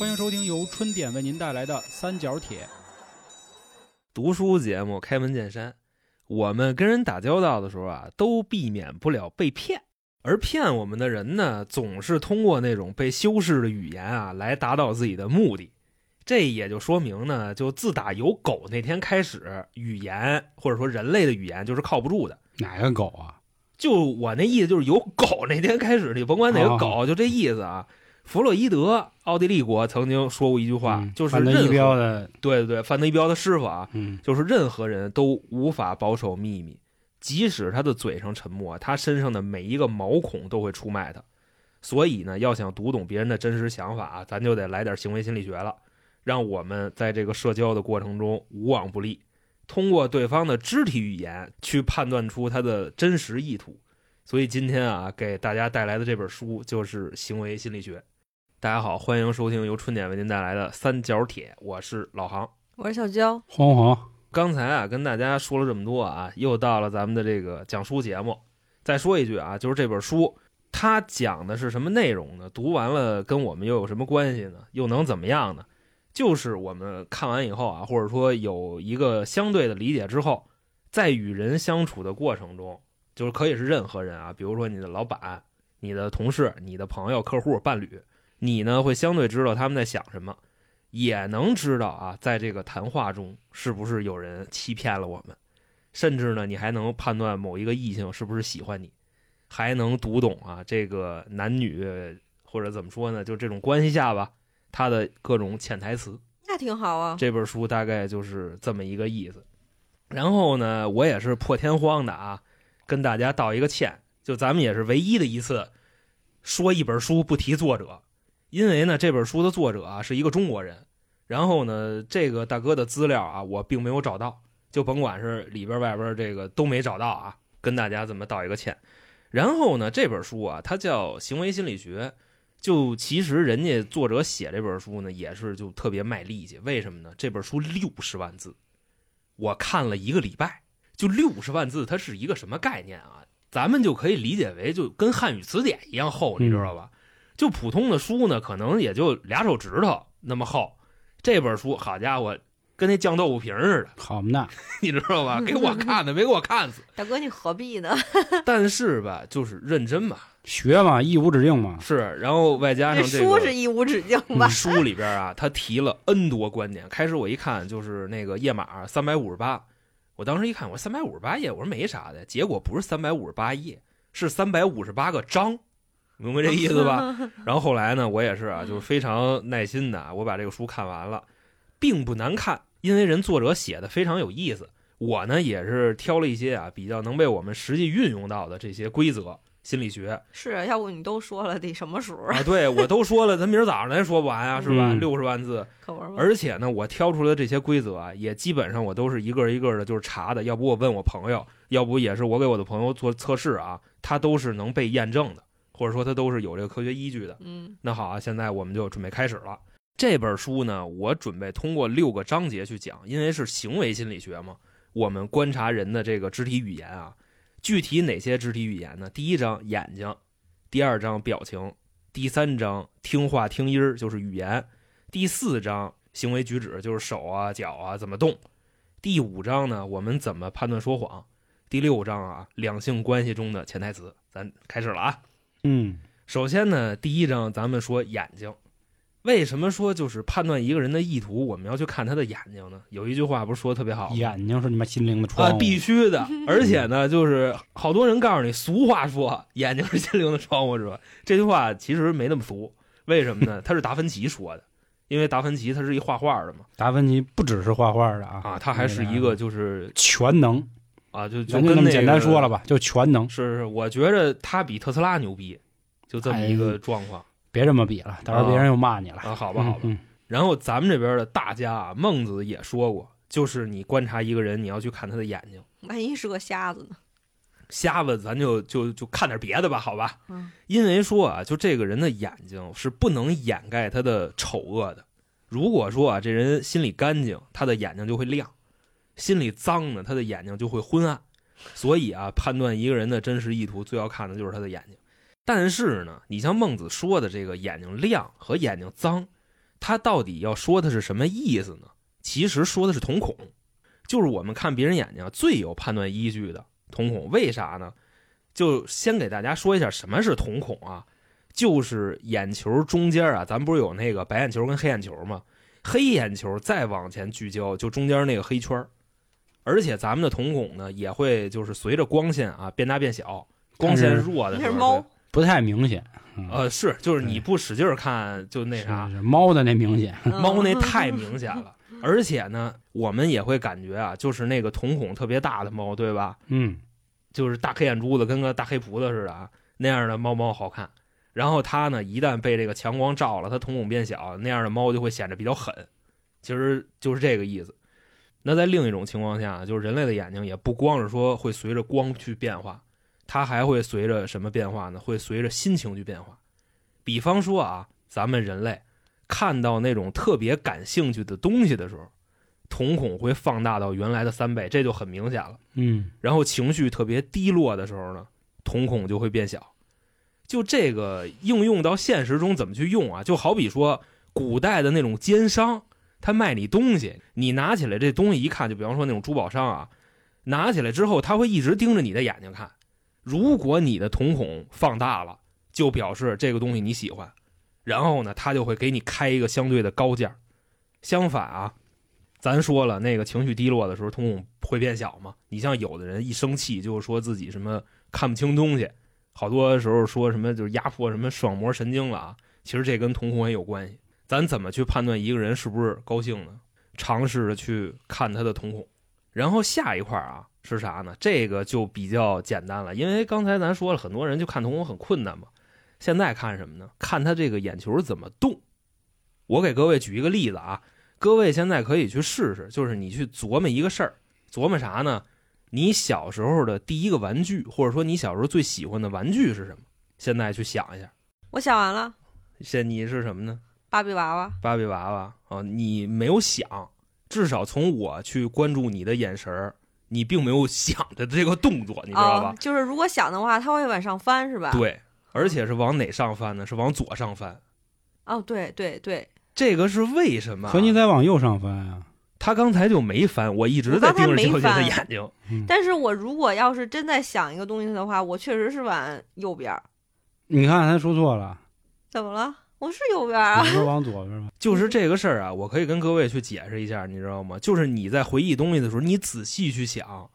欢迎收听由春点为您带来的《三角铁》读书节目。开门见山，我们跟人打交道的时候啊，都避免不了被骗，而骗我们的人呢，总是通过那种被修饰的语言啊，来达到自己的目的。这也就说明呢，就自打有狗那天开始，语言或者说人类的语言就是靠不住的。哪个狗啊？就我那意思，就是有狗那天开始，你甭管哪个狗，就这意思啊。弗洛伊德，奥地利国曾经说过一句话，嗯就是范德伊任何的，对对对，范德伊彪的师傅啊，嗯，就是任何人都无法保守秘密，即使他的嘴上沉默，他身上的每一个毛孔都会出卖他。所以呢，要想读懂别人的真实想法啊，咱就得来点行为心理学了，让我们在这个社交的过程中无往不利，通过对方的肢体语言去判断出他的真实意图。所以今天啊，给大家带来的这本书就是行为心理学。大家好，欢迎收听由春点为您带来的三角铁，我是老航。我是小娇，黄黄，刚才啊，跟大家说了这么多啊，又到了咱们的这个讲书节目。再说一句啊，就是这本书它讲的是什么内容呢？读完了跟我们又有什么关系呢？又能怎么样呢？就是我们看完以后啊，或者说有一个相对的理解之后，在与人相处的过程中，就是可以是任何人啊，比如说你的老板、你的同事、你的朋友、客户、伴侣，你呢会相对知道他们在想什么。也能知道啊，在这个谈话中是不是有人欺骗了我们，甚至呢，你还能判断某一个异性是不是喜欢你，还能读懂啊这个男女或者怎么说呢，就这种关系下吧，他的各种潜台词。那挺好啊。这本书大概就是这么一个意思。然后呢，我也是破天荒的啊，跟大家道一个歉，就咱们也是唯一的一次说一本书不提作者，因为呢，这本书的作者啊是一个中国人。然后呢，这个大哥的资料啊，我并没有找到，就甭管是里边外边这个都没找到啊，跟大家这么道一个歉。然后呢，这本书啊，它叫《行为心理学》。就其实人家作者写这本书呢，也是就特别卖力气。为什么呢？这本书六十万字，我看了一个礼拜，就六十万字，它是一个什么概念啊？咱们就可以理解为就跟汉语词典一样厚，你知道吧？就普通的书呢，可能也就俩手指头那么厚。这本书，好家伙，跟那酱豆腐瓶似的，好嘛呢？你知道吧？给我看的，没给我看死。大哥，你何必呢？但是吧，就是认真嘛，学嘛，义无止境嘛。是，然后外加上这个书是义无止境吧？书里边啊，他提了 N 多观点。开始我一看就是那个页码三百五十八，我当时一看，我三百五十八页，我说没啥的。结果不是三百五十八页，是三百五十八个章，明白这意思吧？然后后来呢，我也是啊，就是非常耐心的，我把这个书看完了，并不难看，因为人作者写的非常有意思。我呢也是挑了一些啊比较能被我们实际运用到的这些规则心理学是啊，要不你都说了，得什么时候啊？啊，对我都说了，咱明儿早上咱说不完啊，是吧？嗯六十万字，可不是？而且呢，我挑出来的这些规则啊，也基本上我都是一个一个的，就是查的。要不我问我朋友，要不也是我给我的朋友做测试啊，他都是能被验证的，或者说它都是有这个科学依据的。嗯，那好啊，现在我们就准备开始了。这本书呢，我准备通过六个章节去讲，因为是行为心理学嘛，我们观察人的这个肢体语言啊，具体哪些肢体语言呢？第一章眼睛，第二章表情，第三章听话听音儿就是语言，第四章行为举止就是手啊脚啊怎么动，第五章呢我们怎么判断说谎，第六章啊两性关系中的潜台词，咱开始了啊。嗯，首先呢，第一章咱们说眼睛，为什么说就是判断一个人的意图，我们要去看他的眼睛呢？有一句话不是说的特别好吗？眼睛是你妈心灵的窗啊，户。必须的。而且呢，就是好多人告诉你，俗话说眼睛是心灵的窗户，是吧？这句话其实没那么俗，为什么呢？他是达芬奇说的，因为达芬奇他是一画画的嘛，达芬奇不只是画画的啊，啊，他还是一个就是全能，啊，就就跟那那么简单说了吧，就全能。是是，我觉着他比特斯拉牛逼，就这么一个状况。别这么比了，到时候别人又骂你了。啊，好吧，好吧。嗯，然后咱们这边的大家啊，孟子也说过，就是你观察一个人，你要去看他的眼睛。万一是个瞎子呢？瞎子，咱就就就看点别的吧，好吧？嗯，因为说啊，就这个人的眼睛是不能掩盖他的丑恶的。如果说啊，这人心里干净，他的眼睛就会亮；心里脏呢，他的眼睛就会昏暗。所以啊，判断一个人的真实意图，最要看的就是他的眼睛。但是呢，你像孟子说的这个眼睛亮和眼睛脏，他到底要说的是什么意思呢？其实说的是瞳孔，就是我们看别人眼睛最有判断依据的瞳孔。为啥呢？就先给大家说一下什么是瞳孔啊，就是眼球中间啊，咱不是有那个白眼球跟黑眼球吗？黑眼球再往前聚焦，就中间那个黑圈儿而且咱们的瞳孔呢，也会就是随着光线啊变大变小，光线弱的时候，那是猫，不太明显。嗯呃，是，就是你不使劲儿看，就那啥，是是猫的那明显。猫那太明显了。而且呢，我们也会感觉啊，就是那个瞳孔特别大的猫，对吧？嗯，就是大黑眼珠子，跟个大黑葡萄似的啊，那样的猫猫好看。然后它呢，一旦被这个强光照了，它瞳孔变小，那样的猫就会显得比较狠。其实就是这个意思。那在另一种情况下，就是人类的眼睛也不光是说会随着光去变化，它还会随着什么变化呢？会随着心情去变化。比方说啊，咱们人类看到那种特别感兴趣的东西的时候，瞳孔会放大到原来的三倍，这就很明显了。嗯，然后情绪特别低落的时候呢，瞳孔就会变小。就这个应用到现实中怎么去用啊？就好比说古代的那种奸商，他卖你东西，你拿起来这东西一看，就比方说那种珠宝商啊，拿起来之后他会一直盯着你的眼睛看。如果你的瞳孔放大了，就表示这个东西你喜欢，然后呢，他就会给你开一个相对的高价。相反啊，咱说了，那个情绪低落的时候，瞳孔会变小嘛。你像有的人一生气，就说自己什么看不清东西，好多时候说什么就是压迫什么视网膜神经了啊。其实这跟瞳孔也有关系。咱怎么去判断一个人是不是高兴呢？尝试着去看他的瞳孔。然后下一块啊是啥呢？这个就比较简单了，因为刚才咱说了，很多人就看瞳孔很困难嘛。现在看什么呢？看他这个眼球怎么动。我给各位举一个例子啊，各位现在可以去试试，就是你去琢磨一个事儿，琢磨啥呢？你小时候的第一个玩具，或者说你小时候最喜欢的玩具是什么？现在去想一下。我想完了，现你是什么呢？芭比娃娃。芭比娃娃啊，你没有想，至少从我去关注你的眼神儿，你并没有想着这个动作，你知道吧哦？？就是如果想的话，它会往上翻，是吧？。对，而且是往哪上翻呢？是往左上翻。哦，对对对，这个是为什么啊？可你在往右上翻啊。他刚才就没翻，我一直在盯着娇姐的眼睛。嗯，但是我如果要是真在想一个东西的话，我确实是往右边。你看他说错了，怎么了？我是右边啊你。是往左边吗。就是这个事儿啊，我可以跟各位去解释一下，你知道吗？就是你在回忆东西的时候，你仔细去想，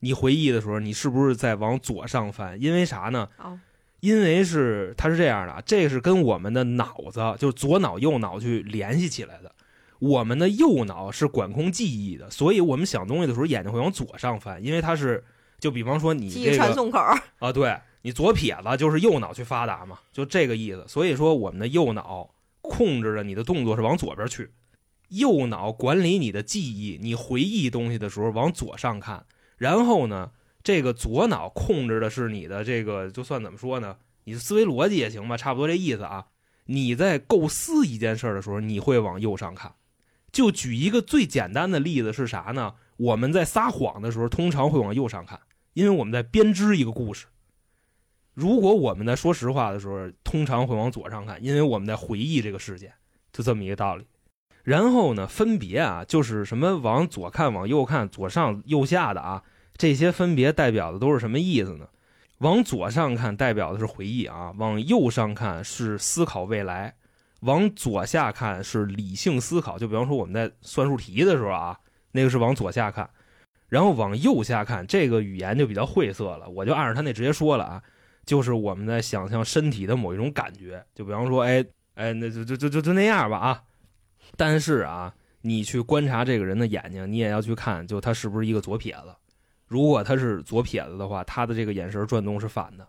你回忆的时候，你是不是在往左上翻？因为啥呢？哦，因为是它是这样的啊，这是跟我们的脑子，就是左脑右脑去联系起来的。我们的右脑是管控记忆的，所以我们想东西的时候，眼睛会往左上翻，因为它是，就比方说你记忆这个传送口。啊，对你左撇子就是右脑去发达嘛，就这个意思。所以说，我们的右脑控制着你的动作是往左边去，右脑管理你的记忆，你回忆东西的时候往左上看。然后呢，这个左脑控制的是你的这个，就算怎么说呢，你的思维逻辑也行吧，差不多这意思啊。你在构思一件事儿的时候，你会往右上看。就举一个最简单的例子是啥呢？我们在撒谎的时候，通常会往右上看，因为我们在编织一个故事。如果我们在说实话的时候，通常会往左上看，因为我们在回忆这个事件，就这么一个道理。然后呢，分别啊，就是什么往左看、往右看、左上、右下的啊，这些分别代表的都是什么意思呢？往左上看代表的是回忆啊，往右上看是思考未来，往左下看是理性思考。就比方说我们在算术题的时候啊，那个是往左下看，然后往右下看，这个语言就比较晦涩了，我就按照他那直接说了啊，就是我们在想象身体的某一种感觉，就比方说，哎哎，那就就就就就那样吧啊。但是啊，你去观察这个人的眼睛，你也要去看，就他是不是一个左撇子。如果他是左撇子的话，他的这个眼神转动是反的。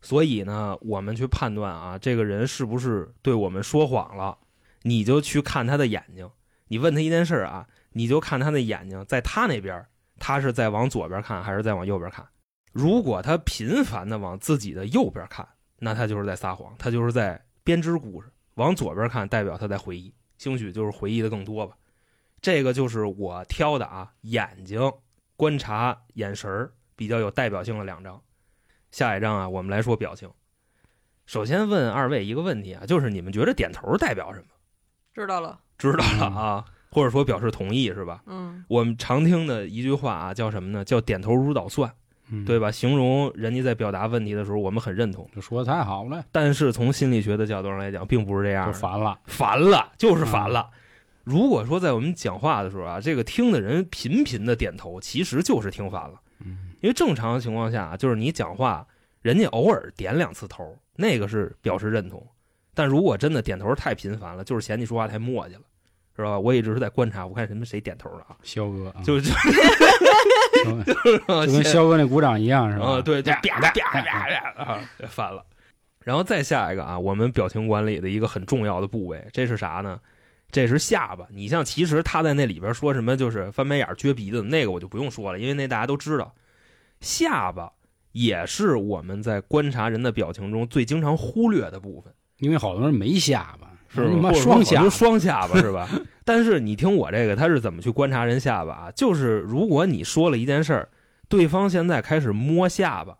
所以呢，我们去判断啊，这个人是不是对我们说谎了，你就去看他的眼睛。你问他一件事啊，你就看他的眼睛，在他那边，他是在往左边看还是在往右边看？如果他频繁的往自己的右边看，那他就是在撒谎，他就是在编织故事。往左边看，代表他在回忆，兴许就是回忆的更多吧。这个就是我挑的啊，眼睛观察眼神儿比较有代表性的两张。下一张啊，我们来说表情。首先问二位一个问题啊，就是你们觉得点头代表什么？知道了。知道了啊，或者说表示同意是吧？嗯我们常听的一句话啊，叫什么呢？叫点头如捣蒜，嗯对吧？形容人家在表达问题的时候，我们很认同。这说的太好了，但是从心理学的角度上来讲，并不是这样烦了。烦了，就是烦了。如果说在我们讲话的时候啊，这个听的人频频的点头，其实就是听烦了。嗯因为正常情况下啊，就是你讲话，人家偶尔点两次头，那个是表示认同。但如果真的点头太频繁了，就是嫌你说话太磨叽了，知道吧？我一直是在观察，我看什么谁点头了啊，肖哥啊，就就 就就跟肖哥那鼓掌一样是吧？啊，对，就啪啪啪啪啪啊，翻了。然后再下一个啊，我们表情管理的一个很重要的部位，这是啥呢？这是下巴。你像其实他在那里边说什么就是翻白眼、撅鼻子，那个我就不用说了，因为那大家都知道。下巴也是我们在观察人的表情中最经常忽略的部分，因为好多人没下巴，是双下双下巴 是吧？但是你听我这个，他是怎么去观察人下巴啊？就是如果你说了一件事儿，对方现在开始摸下巴，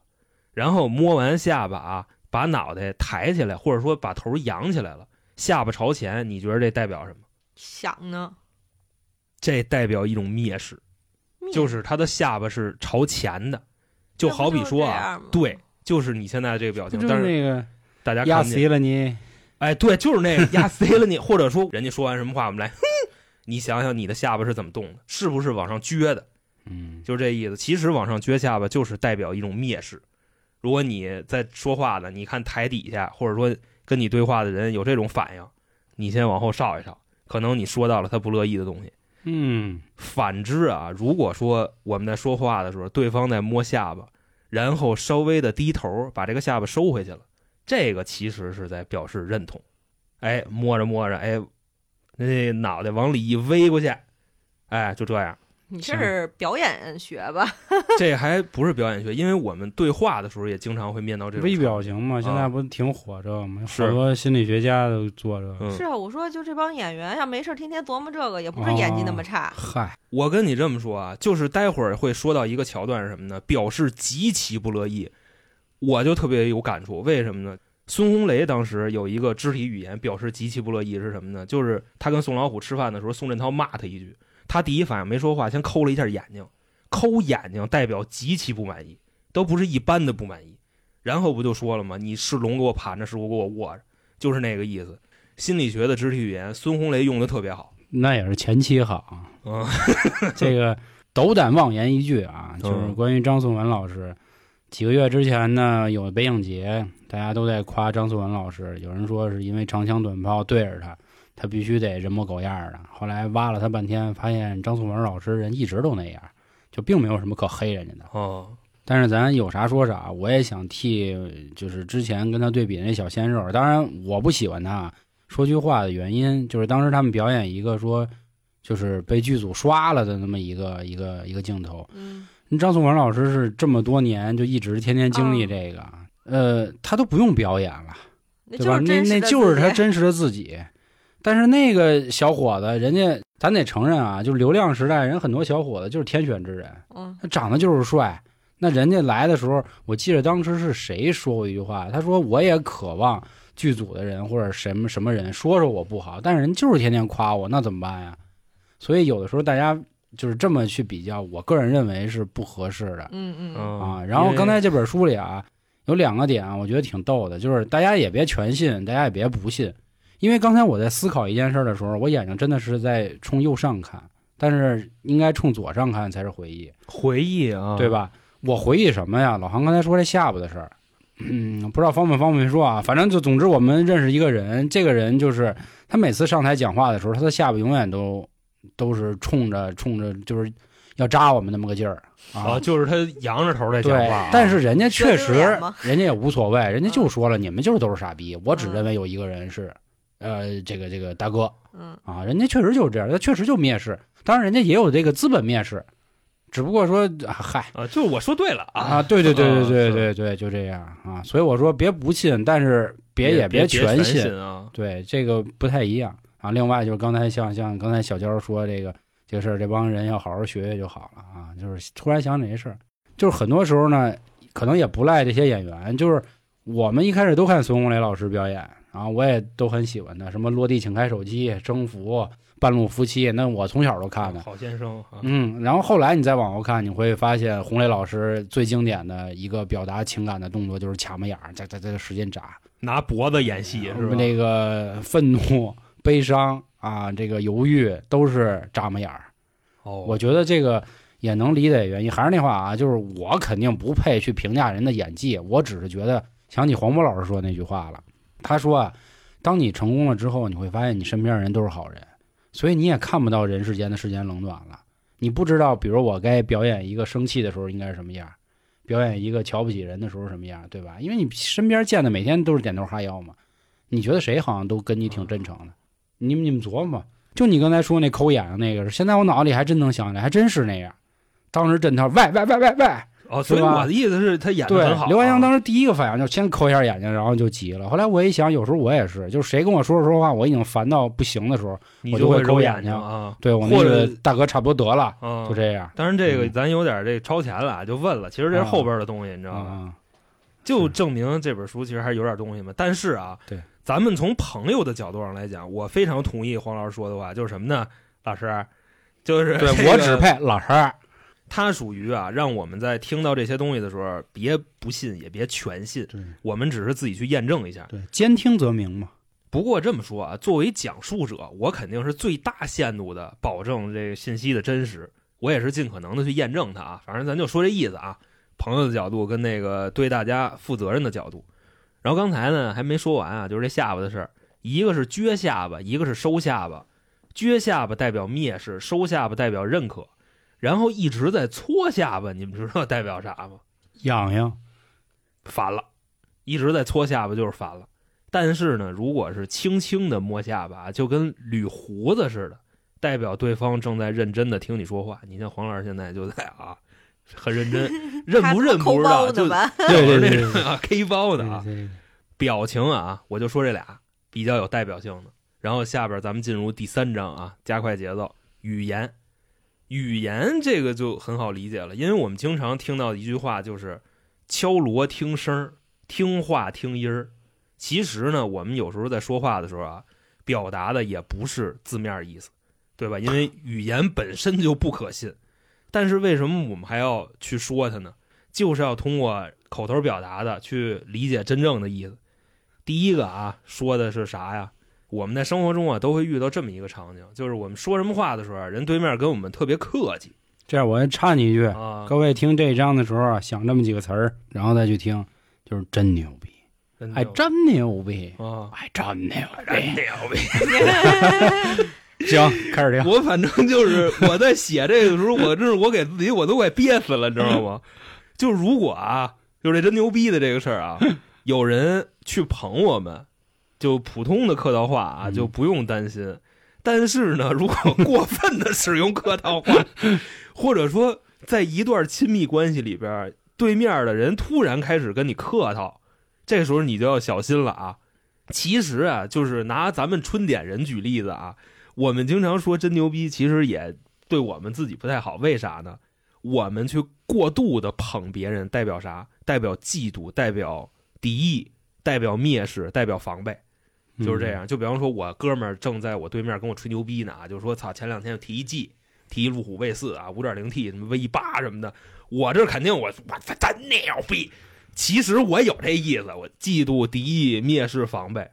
然后摸完下巴啊，把脑袋抬起来，或者说把头扬起来了，下巴朝前，你觉得这代表什么？想呢，这代表一种蔑视，就是他的下巴是朝前的，就好比说啊对，就是你现在这个表情，但是是那个大家压看死了你，哎，对，就是那个压塞了你，或者说人家说完什么话，我们来，哼，你想想你的下巴是怎么动的，是不是往上撅的？嗯，就是这意思。其实往上撅下巴就是代表一种蔑视。如果你在说话呢，你看台底下或者说跟你对话的人有这种反应，你先往后稍一稍，可能你说到了他不乐意的东西。嗯，反之啊，如果说我们在说话的时候，对方在摸下巴，然后稍微的低头把这个下巴收回去了，这个其实是在表示认同。哎，摸着摸着，哎，那脑袋往里一微过去，哎，就这样。你这是表演学吧？这还不是表演学，因为我们对话的时候也经常会面到这种微表情嘛，啊现在不挺火这个吗？是好多心理学家都做这个。嗯是啊，我说就这帮演员，要没事天天琢磨这个，也不是演技那么差。嗨，我跟你这么说啊，就是待会儿会说到一个桥段是什么呢？表示极其不乐意，我就特别有感触。为什么呢？孙红雷当时有一个肢体语言表示极其不乐意是什么呢？就是他跟宋老虎吃饭的时候，宋振涛骂他一句，他第一反应没说话，先抠了一下眼睛，抠眼睛代表极其不满意，都不是一般的不满意。然后不就说了吗？你是龙给我盘着，是我给我握着，就是那个意思。心理学的肢体语言，孙红雷用的特别好。那也是前期好。嗯，这个斗胆妄言一句啊，就是嗯关于张颂文老师。几个月之前呢，有北影节，大家都在夸张颂文老师。有人说是因为长枪短炮对着他，他必须得人模狗样的。后来挖了他半天，发现张颂文老师人一直都那样，就并没有什么可黑人家的。哦，但是咱有啥说啥，我也想替就是之前跟他对比那小鲜肉，当然我不喜欢他。说句话的原因就是当时他们表演一个说，就是被剧组刷了的那么一个一个一个镜头。嗯，张颂文老师是这么多年就一直天天经历这个，呃，他都不用表演了，对吧？那那就是他真实的自己。但是那个小伙子，人家咱得承认啊，就是流量时代，人很多小伙子就是天选之人。嗯他长得就是帅。那人家来的时候，我记得当时是谁说过一句话，他说我也渴望剧组的人或者什么什么人说说我不好，但是人就是天天夸我，那怎么办呀？所以有的时候大家就是这么去比较，我个人认为是不合适的嗯嗯嗯啊。然后刚才这本书里啊，有两个点我觉得挺逗的，就是大家也别全信，大家也别不信，因为刚才我在思考一件事的时候，我眼睛真的是在冲右上看，但是应该冲左上看才是回忆。回忆啊，对？吧？我回忆什么呀？老韩刚才说这下巴的事儿，嗯，不知道方不方便说啊？反正就总之我们认识一个人，这个人就是他每次上台讲话的时候，他的下巴永远都都是冲着冲着，就是要扎我们那么个劲儿啊，啊。就是他扬着头在讲话啊，，但是人家确实人家也无所谓，人家就嗯。说了，你们就是都是傻逼，我只嗯。认为有一个人是，呃，这个这个大哥，嗯。啊，人家确实就是这样，他确实就蔑视，当然人家也有这个资本蔑视，只不过说，啊嗨啊，就是我说对了啊，对对对对对对对，就这样啊，所以我说别不信，但是别也别全信啊，对，这个不太一样啊。另外就是刚才像像刚才小娇说这个这个事儿，这帮人要好好学学就好了啊。就是突然想起这事儿，就是很多时候呢，可能也不赖这些演员，就是我们一开始都看孙红雷老师表演，然后我也都很喜欢他，什么落地请开手机、征服、半路夫妻，那我从小都看的。好先生啊，嗯，然后后来你再往后看，你会发现红雷老师最经典的一个表达情感的动作就是卡门眼儿，在在在使劲眨，拿脖子演戏是吧？那个愤怒、悲伤啊，这个犹豫都是眨巴眼儿。哦，我觉得这个也能理解原因。还是那话啊，就是我肯定不配去评价人的演技，我只是觉得想起黄渤老师说那句话了。他说啊，当你成功了之后，你会发现你身边的人都是好人，所以你也看不到人世间的世间冷暖了。你不知道，比如我该表演一个生气的时候应该是什么样，表演一个瞧不起人的时候什么样，对吧？因为你身边见的每天都是点头哈腰嘛，你觉得谁好像都跟你挺真诚的？你们你们琢磨吧。就你刚才说那抠眼睛那个，现在我脑子里还真能想起来，还真是那样。当时真他喂喂喂喂喂，哦，所以对我的意思是，他演的对很好啊。，刘洋当时第一个反应就先抠一下眼睛，然后就急了。后来我一想，有时候我也是，就是谁跟我说说话，我已经烦到不行的时候，就我就会抠眼睛啊对我那个大哥差不多得了，嗯，就这样。当然，这个嗯咱有点这超前了啊，就问了。其实这是后边的东西，你知道吗？啊，就证明这本书其实还是有点东西嘛。但是啊，对，咱们从朋友的角度上来讲，我非常同意黄老师说的话，就是什么呢？老师，就是对这个我只配老师。他属于啊，让我们在听到这些东西的时候，别不信，也别全信，我们只是自己去验证一下。对，兼听则明嘛。不过这么说啊，作为讲述者，我肯定是最大限度的保证这个信息的真实，我也是尽可能的去验证它啊。反正咱就说这意思啊，朋友的角度跟那个对大家负责任的角度。然后刚才呢还没说完啊，就是这下巴的事儿，一个是撅下巴，一个是收下巴。撅下巴代表蔑视，收下巴代表认可，然后一直在搓下巴，你们知道代表啥吗？痒痒，烦了，一直在搓下巴就是烦了。但是呢，如果是轻轻的摸下巴，就跟捋胡子似的，代表对方正在认真的听你说话。你像黄老师现在就在啊，很认真，认不认不知道，就 就是那种啊 K 包的啊，表情啊，我就说这俩比较有代表性的。然后下边咱们进入第三章啊，加快节奏，语言。语言这个就很好理解了，因为我们经常听到的一句话就是“敲锣听声儿，听话听音儿”。其实呢，我们有时候在说话的时候啊，表达的也不是字面意思，对吧？因为语言本身就不可信。但是为什么我们还要去说它呢？就是要通过口头表达的去理解真正的意思。第一个啊，说的是啥呀？我们在生活中啊都会遇到这么一个场景，就是我们说什么话的时候啊，人对面跟我们特别客气这样我插你一句，啊，各位听这一章的时候啊，想这么几个词儿，然后再去听，就是真牛逼，还真牛逼，啊，还真牛逼真。牛逼！行，开始听。我反正就是我在写这个的时候，我真是我给自己我都快憋死了，你知道吗？就如果啊，就这真牛逼的这个事儿啊，有人去捧我们，就普通的客套话啊，嗯就不用担心。但是呢，如果过分的使用客套话，或者说在一段亲密关系里边，对面的人突然开始跟你客套，这时候你就要小心了啊。其实啊，就是拿咱们春点人举例子啊，我们经常说真牛逼，其实也对我们自己不太好。为啥呢？我们去过度的捧别人，代表啥？代表嫉妒，代表敌意，代表蔑视，代表防备。就是这样。就比方说，我哥们儿正在我对面跟我吹牛逼呢啊，就说操，前两天提一 G，提路虎 V 四啊，五点零 T 什么 V 八什么的，我这肯定我我他真牛逼。其实我有这意思，我嫉妒、敌意、蔑视、防备。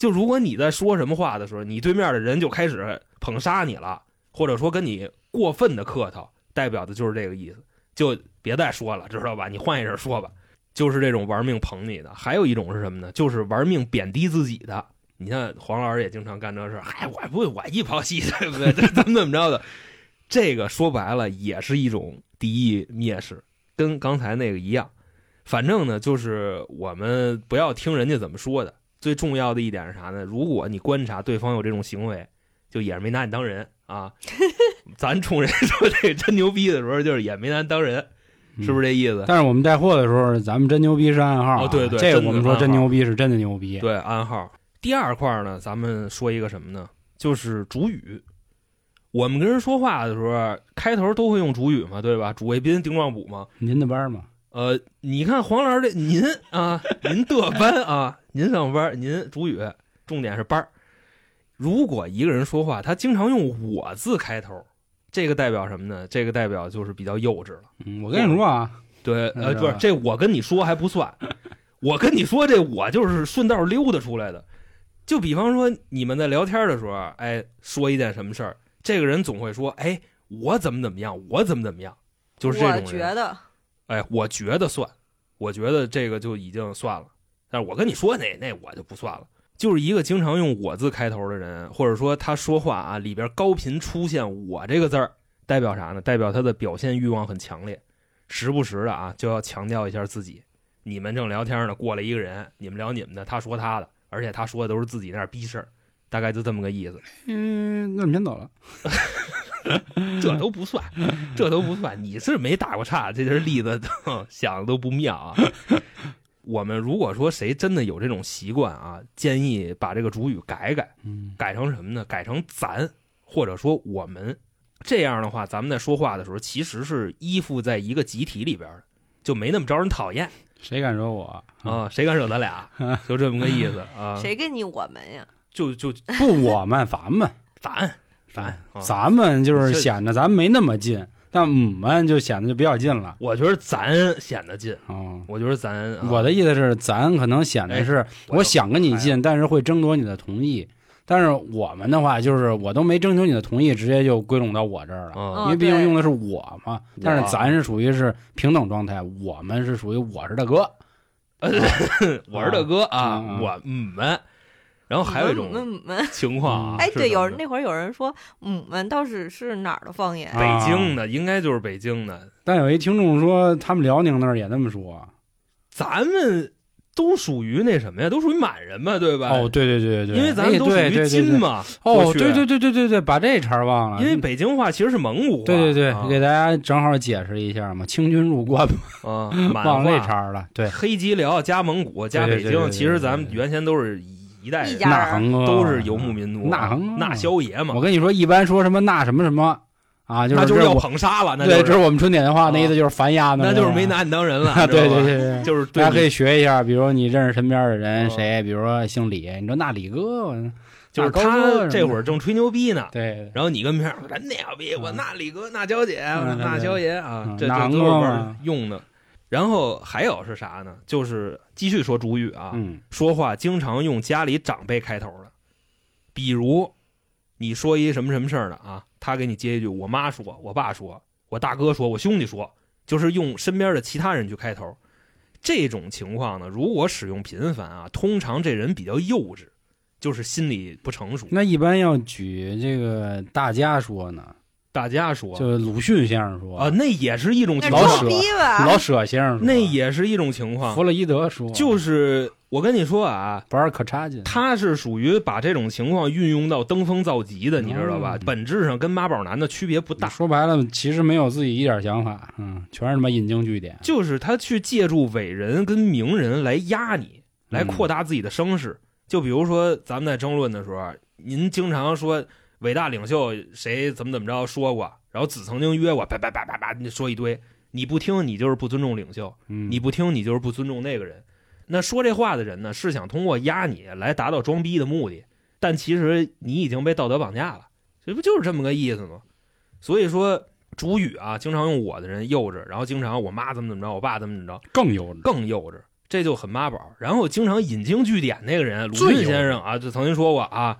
就如果你在说什么话的时候，你对面的人就开始捧杀你了，或者说跟你过分的客套，代表的就是这个意思。就别再说了，知道吧？你换一人说吧。就是这种玩命捧你的，还有一种是什么呢？就是玩命贬低自己的。你看黄老师也经常干这事，嗨，我不我一泡戏，对不对？怎么怎么着的？这个说白了也是一种敌意蔑视，跟刚才那个一样。反正呢，就是我们不要听人家怎么说的。最重要的一点是啥呢？如果你观察对方有这种行为，就也是没拿你当人啊。咱冲人说这个真牛逼的时候，就是也没拿你当人，是不是这意思？但是我们带货的时候，咱们真牛逼是暗号啊、哦对对这个我们说真牛逼是真的牛逼。对，暗号。第二块呢，咱们说一个什么呢？就是主语。我们跟人说话的时候，开头都会用主语嘛，对吧？主谓宾、定状补嘛。您的班嘛，呃，你看黄老师这您啊，您的班啊，您上班，您主语，重点是班儿。如果一个人说话，他经常用“我”字开头，这个代表什么呢？这个代表就是比较幼稚了。嗯，我跟你说啊，对，呃，不是这我跟你说还不算，我跟你说这我就是顺道溜达出来的。就比方说你们在聊天的时候，哎，说一件什么事儿，这个人总会说，哎，我怎么怎么样，我怎么怎么样，就是这种我人。觉得哎，我觉得算，我觉得这个就已经算了。但是我跟你说那那我就不算了。就是一个经常用“我”字开头的人，或者说他说话啊里边高频出现“我”这个字儿，代表啥呢？代表他的表现欲望很强烈，时不时的啊就要强调一下自己。你们正聊天呢，过来一个人，你们聊你们的，他说他的，而且他说的都是自己那逼事儿，大概就这么个意思。嗯，那你先走了。这都不算，这都不算。你是没打过岔，这些例子都 想的都不妙啊。我们如果说谁真的有这种习惯啊，建议把这个主语改改，嗯，改成什么呢？改成咱或者说我们。这样的话，咱们在说话的时候，其实是依附在一个集体里边的，就没那么招人讨厌谁敢惹我？啊。谁敢惹咱俩？就这么个意思啊。谁跟你我们呀？就就不，我们咱们 咱咱啊咱们就是显得咱没那么近，但我们就显得就比较近了。我觉得咱显得近，啊，我觉得咱啊我的意思是，咱可能显得是我我想跟你哎近，但是会争夺你的同意。但是我们的话，就是我都没征求你的同意，直接就归拢到我这儿了。啊因为毕竟用的是我嘛，但是咱是属于是平等状态，我们是属于我是大哥，我是大哥啊，我嗯们。然后还有一种情况啊，哎，对，有那会儿有人说，母们倒是是哪儿的方言？啊北京的，应该就是北京的。但有一听众说，他们辽宁那儿也那么说。咱们都属于那什么呀？都属于满人嘛，对吧？哦，，对对对对对，因为咱们都属于哎对对对对金嘛。哦，对对对对对对，把这茬儿忘了。因为北京话其实是蒙古话。对对对，啊给大家正好解释一下嘛，清军入关嘛，忘了这茬儿了。对，黑吉辽加蒙古加北京，其实咱们原先都是一代人，一家那恒哥都是游牧民族啊，那恒那萧爷嘛我，跟你说，一般说什么那什么什么啊，就是那就是要捧杀了，那对，就是这是我们春点的话，啊那意思就是烦丫的，那就是没拿你当人了。啊。对对对对，就是大家可以学一下，比如你认识身边的人哦谁，比如说姓李，你说那李哥，我就是高哥他这会儿正吹牛逼呢，对，然后你跟边上人牛逼，我那李哥那娇姐嗯那萧爷啊嗯，这哥嘛用的。然后还有是啥呢？就是继续说主语啊，嗯说话经常用家里长辈开头的，比如你说一什么什么事儿呢啊，他给你接一句我妈说，我爸说，我大哥说，我兄弟说，就是用身边的其他人去开头。这种情况呢，如果使用频繁啊，通常这人比较幼稚，就是心理不成熟。那一般要举这个大家说呢，大家说就鲁迅先生说啊，那也是一种情老舍，老舍先生说，那也是一种情况弗。洛伊德说，就是我跟你说啊，保尔可差劲，他是属于把这种情况运用到登峰造极的，你知道吧？嗯本质上跟妈宝男的区别不大，说白了，其实没有自己一点想法，嗯，全是他妈引经据典。就是他去借助伟人跟名人来压你，来嗯扩大自己的声势。就比如说咱们在争论的时候，您经常说伟大领袖谁怎么怎么着说过，然后子曾经约过，叭叭叭叭叭，你说一堆，你不听，你就是不尊重领袖。嗯，你不听，你就是不尊重那个人。那说这话的人呢，是想通过压你来达到装逼的目的，但其实你已经被道德绑架了，这不就是这么个意思吗？所以说，主语啊，经常用我的人幼稚，然后经常我妈怎么怎么着，我爸怎么怎么着，更幼稚。更幼稚，这就很妈宝。然后经常引经据典那个人，鲁迅先生啊，就曾经说过啊，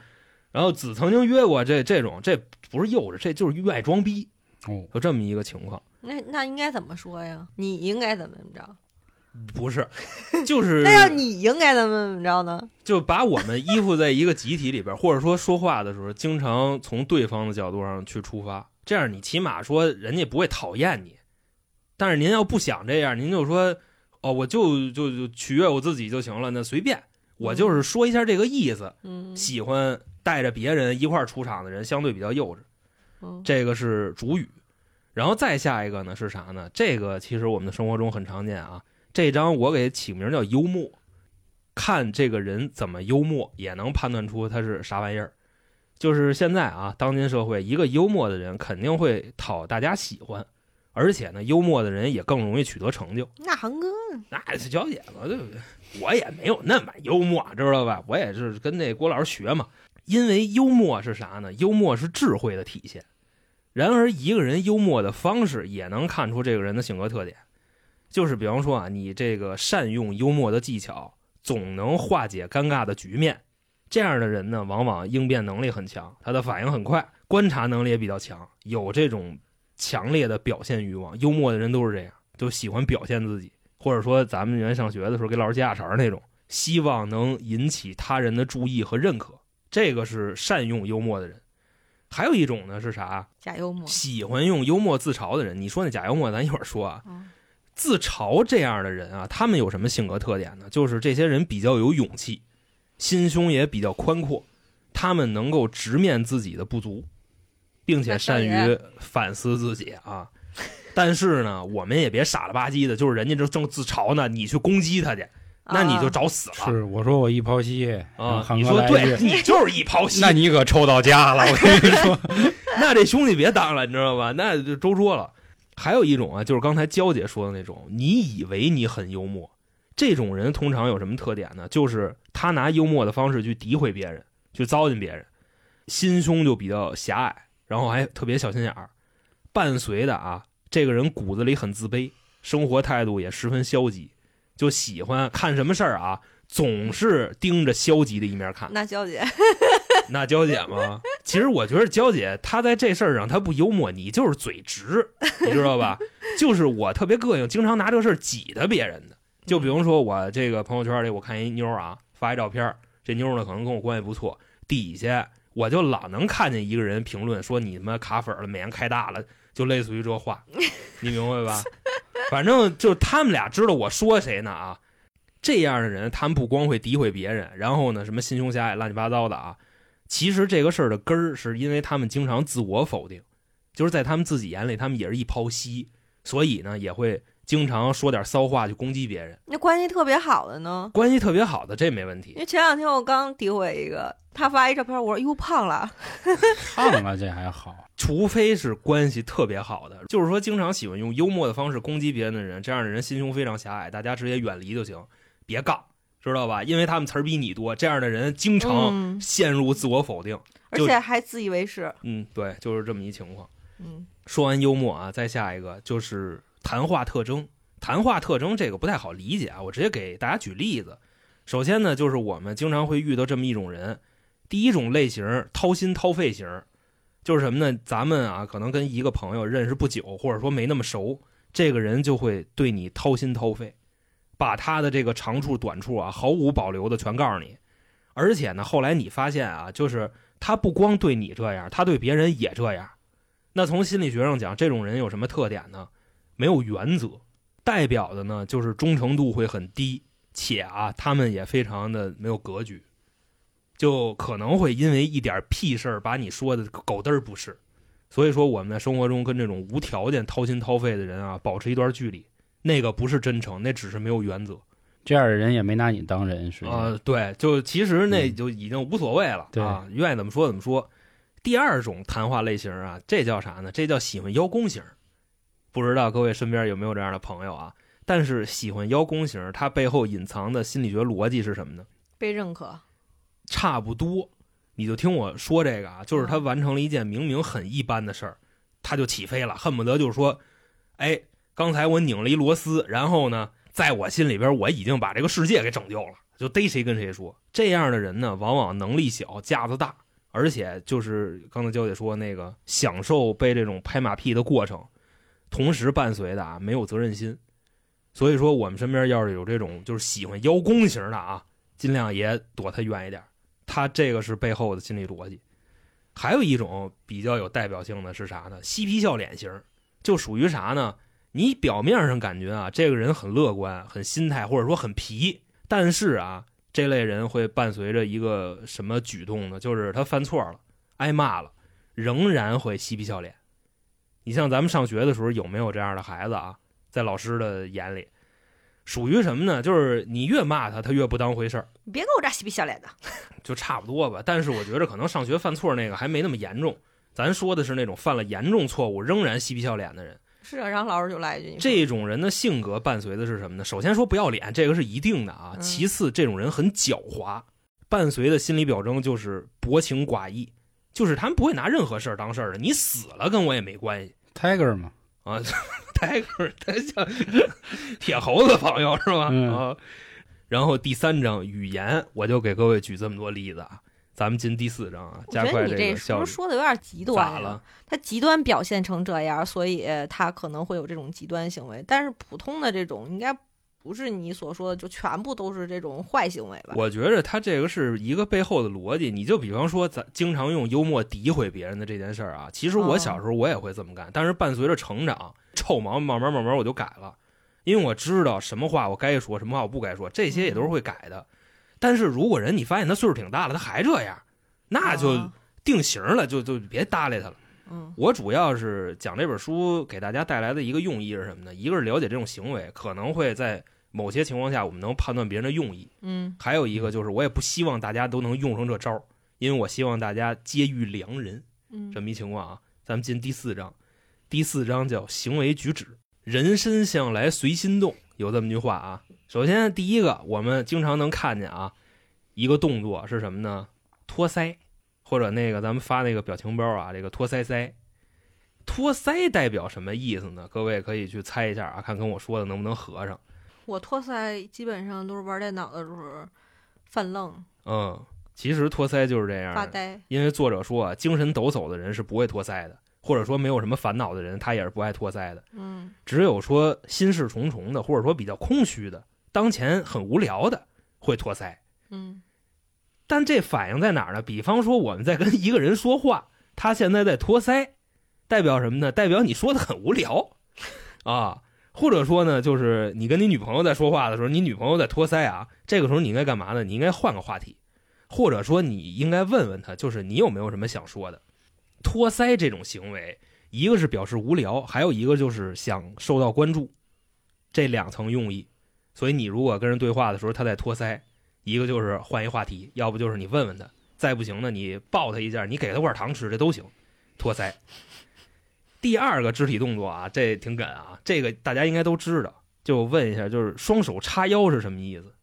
然后子曾经约过这这种，这不是幼稚，这就是愿意装逼，哦，有这么一个情况。那那应该怎么说呀？你应该怎么怎么着？不是，就是 那要你应该怎么怎么着呢？就把我们依附在一个集体里边，或者说说话的时候，经常从对方的角度上去出发，这样你起码说人家不会讨厌你。但是您要不想这样，您就说哦，我就就就取悦我自己就行了，那随便，我就是说一下这个意思。嗯，喜欢带着别人一块儿出场的人，相对比较幼稚。嗯这个是主语，然后再下一个呢是啥呢？这个其实我们的生活中很常见啊。这张我给起名叫幽默，看这个人怎么幽默，也能判断出他是啥玩意儿。就是现在啊，当今社会，一个幽默的人肯定会讨大家喜欢，而且呢，幽默的人也更容易取得成就。那恒哥那是小姐嘛，对不对？我也没有那么幽默，知道吧？我也是跟那郭老师学嘛。因为幽默是啥呢？幽默是智慧的体现。然而，一个人幽默的方式也能看出这个人的性格特点。就是比方说啊，你这个善用幽默的技巧，总能化解尴尬的局面。这样的人呢，往往应变能力很强，他的反应很快，观察能力也比较强，有这种强烈的表现欲望。幽默的人都是这样，就喜欢表现自己，或者说咱们原来上学的时候给老师接下茬那种，希望能引起他人的注意和认可。这个是善用幽默的人。还有一种呢是啥？假幽默，喜欢用幽默自嘲的人。你说那假幽默，咱一会儿说啊。嗯自嘲这样的人啊，他们有什么性格特点呢？就是这些人比较有勇气，心胸也比较宽阔，他们能够直面自己的不足，并且善于反思自己啊。但是呢，我们也别傻了吧唧的，就是人家这正自嘲呢，你去攻击他去，那你就啊找死了是我说我一抛稀啊！你说对，你就是一抛稀，那你可抽到家了，我跟你说。那这兄弟别当了，你知道吧？那就周说了。还有一种啊，就是刚才娇姐说的那种，你以为你很幽默，这种人通常有什么特点呢？就是他拿幽默的方式去诋毁别人，去糟践别人，心胸就比较狭隘，然后还特别小心眼儿。伴随的啊，这个人骨子里很自卑，生活态度也十分消极，就喜欢看什么事儿啊，总是盯着消极的一面看。那娇姐，那娇姐吗？其实我觉得娇姐她在这事儿上她不幽默，你就是嘴直，你知道吧？就是我特别膈应，经常拿这事儿挤兑别人的。就比如说我这个朋友圈里，我看一妞儿啊发一照片儿，这妞儿呢可能跟我关系不错，底下我就老能看见一个人评论说你他妈卡粉了，美颜开大了，就类似于这话，你明白吧？反正就是他们俩知道我说谁呢啊。这样的人，他们不光会诋毁别人，然后呢，什么心胸狭隘、乱七八糟的啊。其实这个事儿的根儿，是因为他们经常自我否定，就是在他们自己眼里，他们也是一泡稀，所以呢，也会经常说点骚话去攻击别人。那关系特别好的呢？关系特别好的这没问题因，为前两天我刚诋毁一个，他发一照片，我说又胖了，胖了这还好，除非是关系特别好的，就是说经常喜欢用幽默的方式攻击别人的人，这样的人心胸非常狭隘，大家直接远离就行，别杠，知道吧？因为他们词儿比你多，这样的人经常嗯，陷入自我否定。就而且还自以为是，嗯，对，就是这么一情况。嗯，说完幽默啊，再下一个就是谈话特征。谈话特征这个不太好理解啊，我直接给大家举例子。首先呢，就是我们经常会遇到这么一种人，第一种类型掏心掏肺型，就是什么呢？咱们啊，可能跟一个朋友认识不久，或者说没那么熟，这个人就会对你掏心掏肺，把他的这个长处短处啊，毫无保留的全告诉你。而且呢，后来你发现啊，就是他不光对你这样，他对别人也这样。那从心理学上讲，这种人有什么特点呢？没有原则，代表的呢就是忠诚度会很低，且啊，他们也非常的没有格局，就可能会因为一点屁事儿把你说的狗嘚儿不是。所以说，我们在生活中跟这种无条件掏心掏肺的人啊，保持一段距离。那个不是真诚，那只是没有原则这样的人也没拿你当人，是啊、对，就其实那嗯就已经无所谓了、对啊，愿意怎么说怎么说。第二种谈话类型啊，这叫啥呢？这叫喜欢邀功型。不知道各位身边有没有这样的朋友啊？但是喜欢邀功型，他背后隐藏的心理学逻辑是什么呢？被认可，差不多，你就听我说这个啊，就是他完成了一件明明很一般的事儿，他就起飞了，恨不得就是说，哎，刚才我拧了一螺丝，然后呢，在我心里边我已经把这个世界给拯救了，就逮谁跟谁说。这样的人呢，往往能力小，架子大，而且就是刚才娇姐说那个享受被这种拍马屁的过程，同时伴随的啊没有责任心。所以说，我们身边要是有这种就是喜欢邀功型的啊，尽量也躲他远一点。他这个是背后的心理逻辑。还有一种比较有代表性的是啥呢？嬉皮笑脸型，就属于啥呢？你表面上感觉啊，这个人很乐观、很心态，或者说很皮，但是啊，这类人会伴随着一个什么举动呢？就是他犯错了，挨骂了，仍然会嬉皮笑脸。你像咱们上学的时候，有没有这样的孩子啊？在老师的眼里，属于什么呢？就是你越骂他，他越不当回事儿。你别跟我这嬉皮笑脸的，就差不多吧。但是我觉得可能上学犯错那个还没那么严重，咱说的是那种犯了严重错误仍然嬉皮笑脸的人。是啊，然后老师就来一句，你这种人的性格伴随的是什么呢？首先说不要脸，这个是一定的啊。嗯其次，这种人很狡猾，伴随的心理表征就是薄情寡义，就是他们不会拿任何事儿当事儿的。你死了跟我也没关系 Tiger 嘛，啊。Tiger，他像铁猴子朋友是吧？嗯啊。然后第三章语言，我就给各位举这么多例子啊。咱们进第四章啊，我觉加快得你这是个效率。不是说的有点极端了？？他极端表现成这样，所以他可能会有这种极端行为。但是普通的这种，应该不是你所说的就全部都是这种坏行为吧？我觉着他这个是一个背后的逻辑。你就比方说，咱经常用幽默诋毁别人的这件事儿啊，其实我哦小时候我也会这么干，但是伴随着成长，臭毛病慢慢慢慢我就改了，因为我知道什么话我该说，什么话我不该说，这些也都是会改的。但是如果人你发现他岁数挺大了，他还这样，那就啊定型了，就就别搭理他了。嗯我主要是讲这本书给大家带来的一个用意是什么呢？一个是了解这种行为可能会在某些情况下我们能判断别人的用意，嗯还有一个就是，我也不希望大家都能用上这招儿，因为我希望大家皆遇良人。嗯这么一情况啊，咱们进第四章，第四章叫行为举止，人身向来随心动，有这么句话啊。首先第一个，我们经常能看见啊，一个动作是什么呢？托腮，或者那个咱们发那个表情包啊，这个托腮腮。托腮代表什么意思呢？各位可以去猜一下啊，看跟我说的能不能合上。我托腮基本上都是玩电脑的时候犯愣嗯，其实托腮就是这样的，发呆。因为作者说啊，精神抖擞的人是不会托腮的，或者说没有什么烦恼的人，他也是不爱托腮的。嗯只有说心事重重的，或者说比较空虚的，当前很无聊的，会托腮。嗯但这反映在哪儿呢？比方说我们在跟一个人说话，他现在在托腮，代表什么呢？代表你说的很无聊啊。或者说呢，就是你跟你女朋友在说话的时候，你女朋友在托腮啊，这个时候你应该干嘛呢？你应该换个话题，或者说你应该问问他，就是你有没有什么想说的。托腮这种行为，一个是表示无聊，还有一个就是想受到关注，这两层用意。所以你如果跟人对话的时候，他在托腮，一个就是换一话题，要不就是你问问他，再不行呢，你抱他一下，你给他块糖吃，这都行。托腮。第二个肢体动作啊，这挺梗啊，这个大家应该都知道。就问一下，就是双手叉腰是什么意思？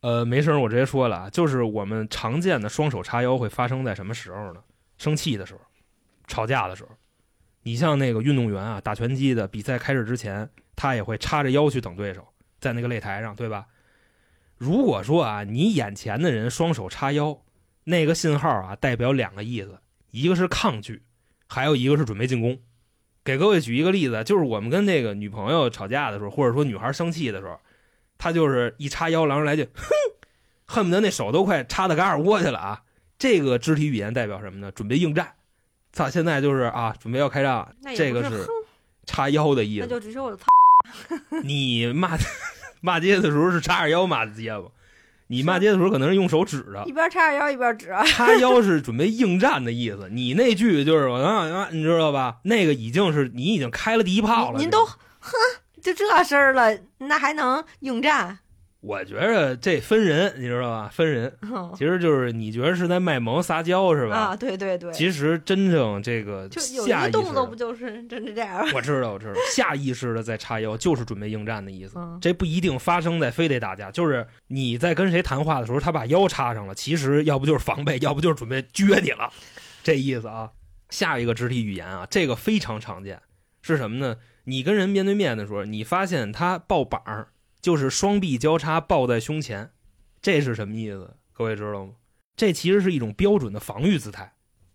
呃，没事，我直接说了啊，就是我们常见的双手叉腰会发生在什么时候呢？生气的时候，吵架的时候。你像那个运动员啊，打拳击的，比赛开始之前，他也会叉着腰去等对手，在那个擂台上，对吧？如果说啊，你眼前的人双手叉腰，那个信号啊，代表两个意思，一个是抗拒，还有一个是准备进攻。给各位举一个例子，就是我们跟那个女朋友吵架的时候，或者说女孩生气的时候，她就是一叉腰，然后来句哼，恨不得那手都快插到嘎尔窝去了啊！这个肢体语言代表什么呢？准备应战。操，现在就是啊，准备要开仗，那也这个是叉腰的意思。那就只是我的 操。你骂 骂街的时候是叉着腰骂的街吗？你骂街的时候可能是用手指着一，边叉着腰一边指，叉腰是准备应战的意思。你那句就是我啊啊，你知道吧？那个已经是你已经开了第一炮了。您都哼，就这事儿了，那还能应战？我觉着这分人，你知道吧？分人，嗯其实就是你觉得是在卖萌撒娇是吧？啊，对对对，其实真正这个就有下意识一动作不，就是真是这样吗？我知道我知道，下意识的在叉腰就是准备应战的意思。嗯这不一定发生在非得打架，就是你在跟谁谈话的时候，他把腰插上了，其实要不就是防备，要不就是准备撅你了，这意思啊。下一个肢体语言啊，这个非常常见，是什么呢？你跟人面对面的时候，你发现他抱膀儿，就是双臂交叉抱在胸前，这是什么意思？各位知道吗？这其实是一种标准的防御姿态，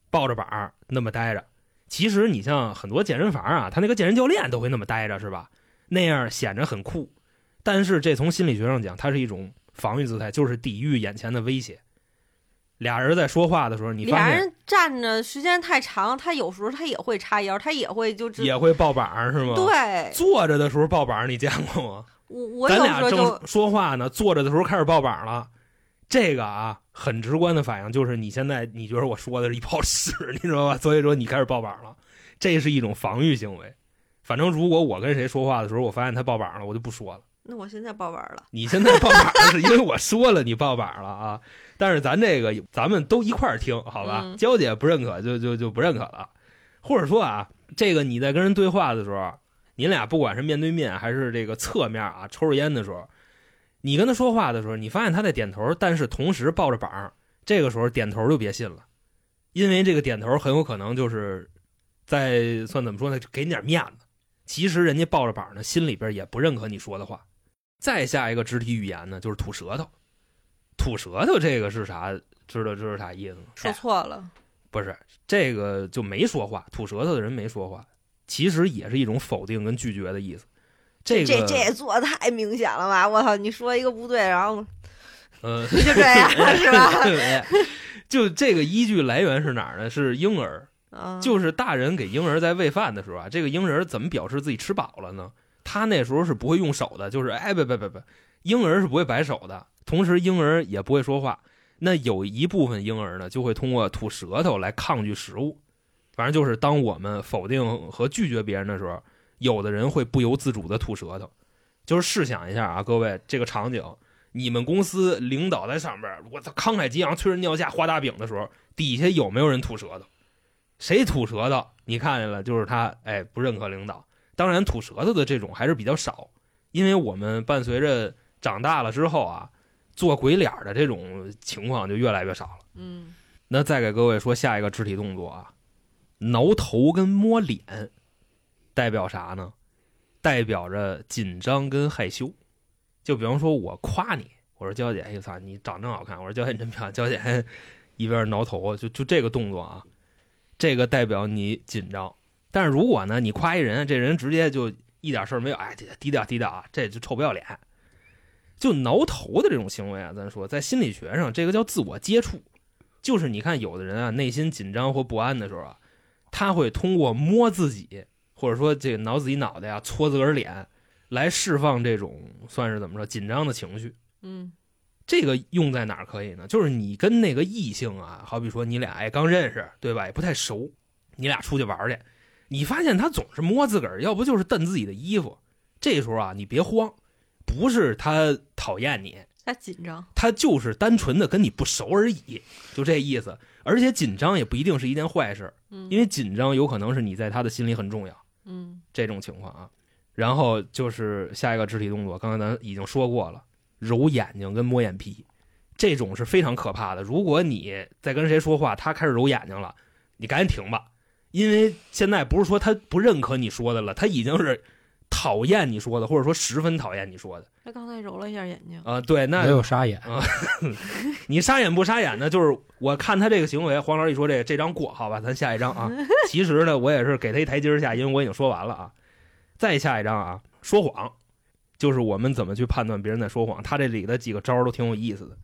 抱着板儿那么待着。其实你像很多健身房啊，他那个健身教练都会那么待着，是吧？那样显着很酷。但是这从心理学上讲，它是一种防御姿态，就是抵御眼前的威胁。俩人在说话的时候，你俩人站着时间太长，他有时候他也会叉腰，他也会就只也会抱膀儿是吗？。对坐着的时候抱膀儿，你见过吗？我我咱俩正说话呢，坐着的时候开始爆榜了。这个啊，很直观的反应就是你现在你觉得我说的是一泡屎，你知道吧？所以说你开始爆榜了，这是一种防御行为。反正如果我跟谁说话的时候，我发现他爆榜了，我就不说了。那我现在报完了，你现在爆板了，是因为我说了你抱膀了啊。但是咱这个咱们都一块儿听，好吧？嗯娇姐不认可就就就不认可了。或者说啊，这个你在跟人对话的时候，您俩不管是面对面还是这个侧面啊，抽着烟的时候，你跟他说话的时候，你发现他在点头，但是同时抱着膀，这个时候点头就别信了，因为这个点头很有可能就是在算怎么说呢，给你点面子。其实人家抱着膀呢，心里边也不认可你说的话。再下一个肢体语言呢，就是吐舌头。吐舌头这个是啥？知道这是啥意思吗？说错了，不是这个就没说话，吐舌头的人没说话，其实也是一种否定跟拒绝的意思。这个这这做的太明显了吧！我操，你说一个不对，然后 呃，就这样 是吧？对，就这个依据来源是哪儿呢？是婴儿，啊，就是大人给婴儿在喂饭的时候啊，这个婴儿怎么表示自己吃饱了呢？他那时候是不会用手的，就是哎，别别别别，婴儿是不会摆手的，同时婴儿也不会说话。那有一部分婴儿呢，就会通过吐舌头来抗拒食物。反正就是当我们否定和拒绝别人的时候，有的人会不由自主的吐舌头。就是试想一下啊，各位这个场景，你们公司领导在上边，我操，慷慨激昂、催人尿下、画大饼的时候，底下有没有人吐舌头？谁吐舌头？你看见了，就是他，哎，不认可领导。当然，吐舌头的这种还是比较少，因为我们伴随着长大了之后啊，做鬼脸的这种情况就越来越少了。嗯，那再给各位说下一个肢体动作啊，挠头跟摸脸，代表啥呢？代表着紧张跟害羞。就比方说，我夸你，我说娇姐，哎操，你长真好看。我说娇姐你真漂亮。娇姐一边挠头，就就这个动作啊，这个代表你紧张。但是如果呢，你夸一人，这人直接就一点事儿没有，哎，低调低调啊，这就臭不要脸。就挠头的这种行为啊，咱说在心理学上，这个叫自我接触。就是你看，有的人啊，内心紧张或不安的时候啊，他会通过摸自己，或者说这个挠自己脑袋呀、搓自个儿脸，来释放这种算是怎么说紧张的情绪。嗯，这个用在哪儿可以呢？就是你跟那个异性啊，好比说你俩哎刚认识，对吧？也不太熟，你俩出去玩去，你发现他总是摸自个儿，要不就是蹬自己的衣服。这时候啊，你别慌，不是他讨厌你，他紧张，他就是单纯的跟你不熟而已，就这意思。而且紧张也不一定是一件坏事，嗯，因为紧张有可能是你在他的心里很重要嗯这种情况啊。然后就是下一个肢体动作，刚才咱已经说过了，揉眼睛跟摸眼皮，这种是非常可怕的。如果你在跟谁说话，他开始揉眼睛了，你赶紧停吧，因为现在不是说他不认可你说的了，他已经是讨厌你说的，或者说十分讨厌你说的他刚才揉了一下眼睛，啊、对，那没有沙眼啊，你沙眼不沙眼呢？就是我看他这个行为，黄老师一说这这张过，好吧，咱下一张啊。其实呢，我也是给他一台阶下，因为我已经说完了啊。再下一张啊，说谎，就是我们怎么去判断别人在说谎。他这里的几个招儿都挺有意思的，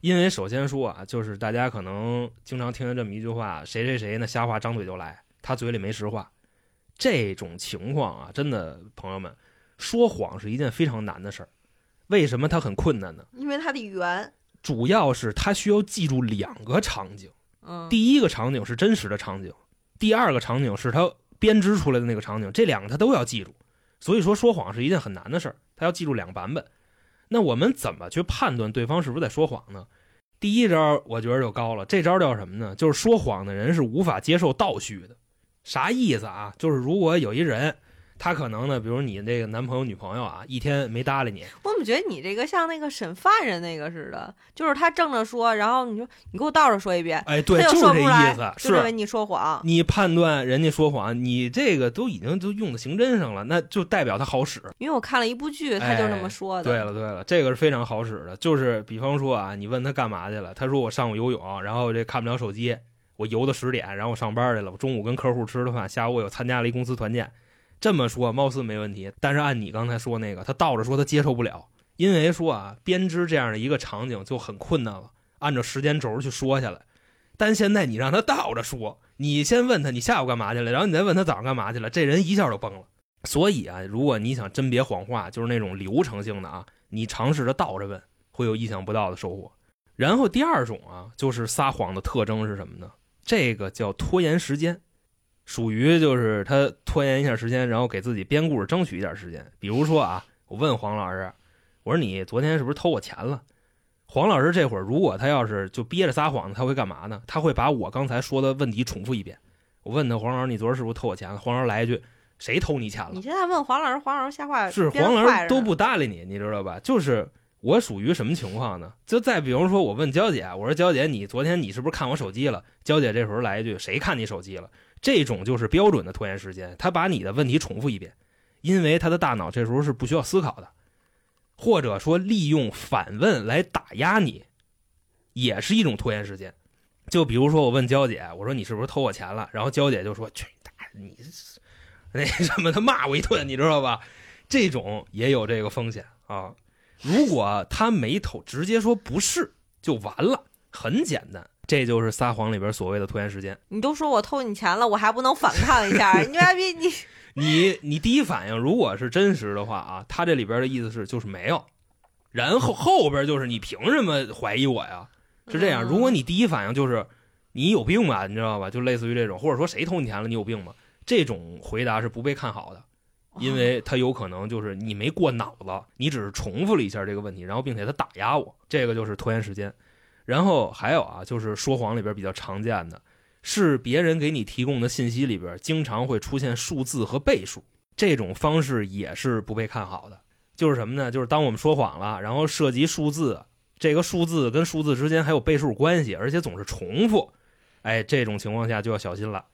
因为首先说啊，就是大家可能经常听见这么一句话：谁谁谁呢瞎话张嘴就来，他嘴里没实话。这种情况啊，真的朋友们，说谎是一件非常难的事儿。为什么它很困难呢？因为它的圆，主要是它需要记住两个场景，嗯，第一个场景是真实的场景，第二个场景是他编织出来的那个场景，这两个他都要记住。所以说说谎是一件很难的事儿，他要记住两个版本。那我们怎么去判断对方是不是在说谎呢？第一招我觉得就高了，这招叫什么呢？就是说谎的人是无法接受倒叙的。啥意思啊？就是如果有一人，他可能呢，比如你这个男朋友、女朋友啊，一天没搭理你，我怎么觉得你这个像那个审犯人那个似的，就是他正着说，然后你说你给我倒着说一遍，哎，对，他就是这说不出来意思，，就是认为你说谎。你判断人家说谎，你这个都已经都用在刑侦上了，那就代表他好使。因为我看了一部剧，他就那么说的。对了对了，这个是非常好使的，就是比方说啊，你问他干嘛去了，他说我上午游泳，然后这看不了手机，我游到十点，然后我上班去了，我中午跟客户吃了饭，下午我又参加了一公司团建。这么说貌似没问题，但是按你刚才说那个，他倒着说他接受不了，因为说啊，编织这样的一个场景就很困难了，按照时间轴去说下来。但现在你让他倒着说，你先问他你下午干嘛去了，然后你再问他早上干嘛去了，这人一下就崩了。所以啊，如果你想甄别谎话，就是那种流程性的啊，你尝试着倒着问，会有意想不到的收获。然后第二种啊，就是撒谎的特征是什么呢？这个叫拖延时间，属于就是他拖延一下时间，然后给自己编故事争取一点时间。比如说啊，我问黄老师，我说你昨天是不是偷我钱了？黄老师这会儿如果他要是就憋着撒谎，他会干嘛呢？他会把我刚才说的问题重复一遍。我问他黄老师，你昨儿是不是偷我钱了？黄老师来一句，谁偷你钱了你？现在问黄老师，黄老师瞎话是黄老师都不搭理你，你知道吧？就是我属于什么情况呢？就再比如说，我问娇姐，我说娇姐，你昨天你是不是看我手机了？娇姐这时候来一句，谁看你手机了？这种就是标准的拖延时间，他把你的问题重复一遍，因为他的大脑这时候是不需要思考的，或者说利用反问来打压你，也是一种拖延时间。就比如说，我问娇姐，我说你是不是偷我钱了？然后娇姐就说：“去你大爷，你那什么，他骂我一顿，你知道吧？”这种也有这个风险啊。如果他没偷，直接说不是就完了，很简单。这就是撒谎里边所谓的拖延时间。你都说我偷你钱了，我还不能反抗一下？你妈逼你！你你第一反应如果是真实的话啊，他这里边的意思是就是没有，然后后边就是你凭什么怀疑我呀？是这样。嗯如果你第一反应就是你有病吧，你知道吧？就类似于这种，或者说谁偷你钱了，你有病吗？这种回答是不被看好的，因为他有可能就是你没过脑子，你只是重复了一下这个问题，然后并且他打压我，这个就是拖延时间。然后还有啊，就是说谎里边比较常见的是别人给你提供的信息里边经常会出现数字和倍数，这种方式也是不被看好的。就是什么呢？就是当我们说谎了，然后涉及数字，这个数字跟数字之间还有倍数关系，而且总是重复，哎，这种情况下就要小心了。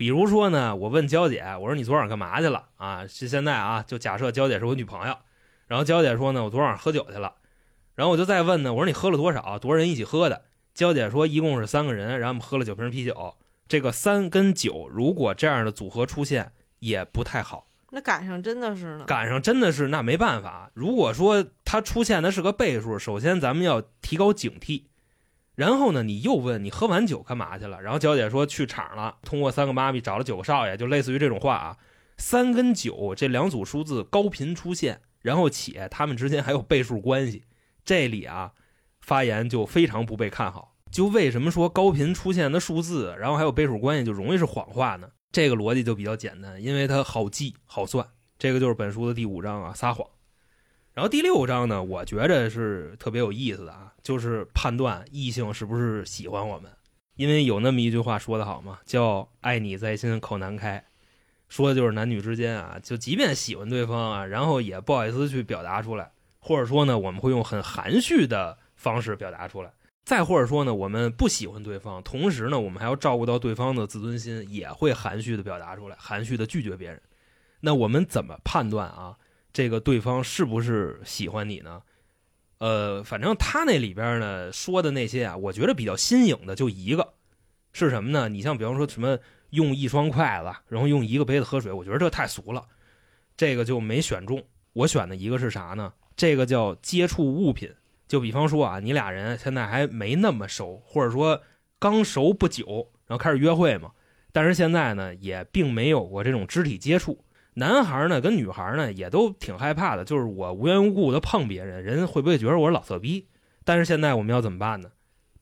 比如说呢，我问娇姐，我说你昨晚干嘛去了啊？是现在啊，就假设娇姐是我女朋友，然后娇姐说呢，我昨晚喝酒去了，然后我就再问呢，我说你喝了多少？多少人一起喝的？娇姐说一共是三个人，然后我们喝了九瓶啤酒。这个三跟九，如果这样的组合出现，也不太好。那赶上真的是呢。赶上真的是那没办法。如果说它出现的是个倍数，首先咱们要提高警惕。然后呢，你又问你喝完酒干嘛去了？然后娇姐说去场了，通过三个妈咪找了九个少爷，就类似于这种话啊。三跟九这两组数字高频出现，然后且它们之间还有倍数关系，这里啊发言就非常不被看好。就为什么说高频出现的数字，然后还有倍数关系，就容易是谎话呢？这个逻辑就比较简单，因为它好记好算。这个就是本书的第五章啊，撒谎。然后第六章呢，我觉着是特别有意思的啊，就是判断异性是不是喜欢我们。因为有那么一句话说得好嘛，叫“爱你在心口难开”，说的就是男女之间啊，就即便喜欢对方啊，然后也不好意思去表达出来，或者说呢，我们会用很含蓄的方式表达出来。再或者说呢，我们不喜欢对方，同时呢，我们还要照顾到对方的自尊心，也会含蓄的表达出来，含蓄的拒绝别人。那我们怎么判断啊？这个对方是不是喜欢你呢？呃，反正他那里边呢说的那些啊，我觉得比较新颖的就一个，是什么呢？你像比方说什么用一双筷子，然后用一个杯子喝水，我觉得这太俗了，这个就没选中。我选的一个是啥呢？这个叫接触物品。就比方说啊，你俩人现在还没那么熟，或者说刚熟不久，然后开始约会嘛。但是现在呢，也并没有过这种肢体接触。男孩呢跟女孩呢也都挺害怕的，就是我无缘无故的碰别人，人会不会觉得我是老色逼？但是现在我们要怎么办呢？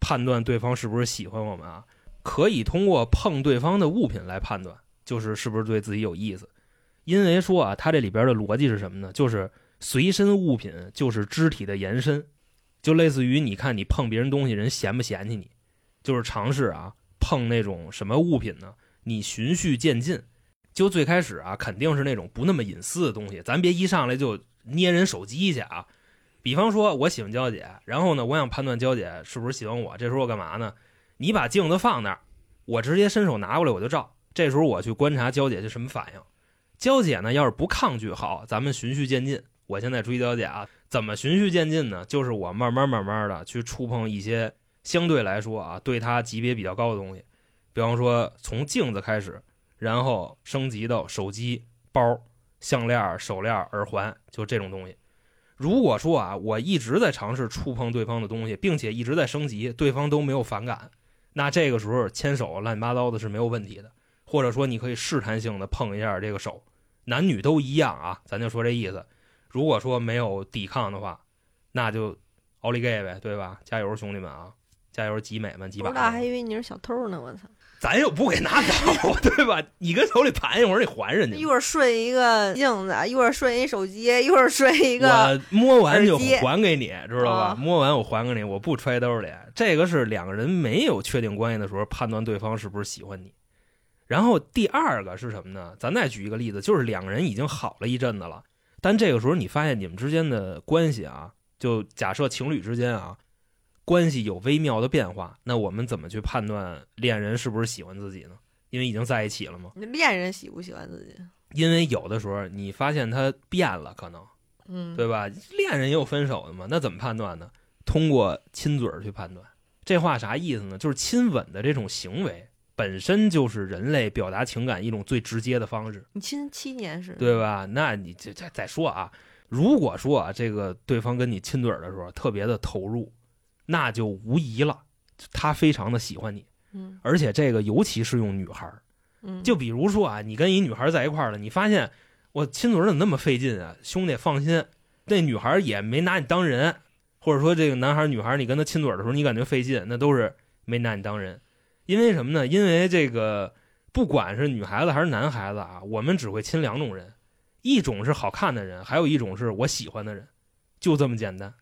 判断对方是不是喜欢我们啊？可以通过碰对方的物品来判断，就是是不是对自己有意思。因为说啊，它这里边的逻辑是什么呢？就是随身物品就是肢体的延伸，就类似于你看你碰别人东西，人嫌不嫌弃你？就是尝试啊碰那种什么物品呢？你循序渐进。就最开始啊，肯定是那种不那么隐私的东西，咱别一上来就捏人手机去啊。比方说，我喜欢娇姐，然后呢，我想判断娇姐是不是喜欢我，这时候我干嘛呢？你把镜子放那儿，我直接伸手拿过来我就照。这时候我去观察娇姐是什么反应。娇姐呢，要是不抗拒，好，咱们循序渐进。我现在追娇姐啊，怎么循序渐进呢？就是我慢慢慢慢的去触碰一些相对来说啊，对她级别比较高的东西，比方说从镜子开始。然后升级到手机、包、项链、手链、耳环，就这种东西。如果说啊，我一直在尝试触碰对方的东西，并且一直在升级，对方都没有反感，那这个时候牵手乱七八糟的是没有问题的。或者说，你可以试探性的碰一下这个手，男女都一样啊，咱就说这意思。如果说没有抵抗的话，那就奥利给呗，对吧？加油，兄弟们啊！加油，集美们，集把。不知道还以为你是小偷呢，我操！咱又不给拿走，对吧？你跟手里盘一会儿，你还人家。一会儿顺一个镜子，一会儿顺一手机，一会儿顺一个。我摸完就还给你，知道吧？啊摸完我还给你，我不揣兜里。这个是两个人没有确定关系的时候判断对方是不是喜欢你。然后第二个是什么呢？咱再举一个例子，就是两个人已经好了一阵子了，但这个时候你发现你们之间的关系啊，就假设情侣之间啊，关系有微妙的变化，那我们怎么去判断恋人是不是喜欢自己呢？因为已经在一起了嘛。你恋人喜不喜欢自己？因为有的时候你发现他变了，可能嗯，对吧？恋人也有分手的嘛，那怎么判断呢？通过亲嘴儿去判断。这话啥意思呢？就是亲吻的这种行为本身就是人类表达情感一种最直接的方式，你亲七年是？对吧？那你这这再说啊，如果说啊，这个对方跟你亲嘴儿的时候特别的投入，那就无疑了，他非常的喜欢你，嗯而且这个尤其是用女孩儿。嗯，就比如说啊，你跟一女孩在一块儿了，你发现我亲嘴儿怎么那么费劲啊？兄弟，放心，那女孩也没拿你当人，或者说这个男孩儿女孩儿你跟他亲嘴儿的时候，你感觉费劲，那都是没拿你当人。因为什么呢？因为这个不管是女孩子还是男孩子啊，我们只会亲两种人，一种是好看的人，还有一种是我喜欢的人，就这么简单。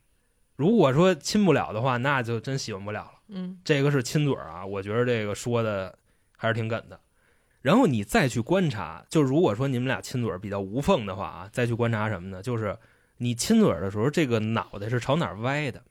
如果说亲不了的话，那就真喜欢不了了。嗯这个是亲嘴儿啊，我觉得这个说的还是挺梗的。然后你再去观察，就如果说你们俩亲嘴儿比较无缝的话啊，再去观察什么呢？就是你亲嘴儿的时候，这个脑袋是朝哪儿歪的？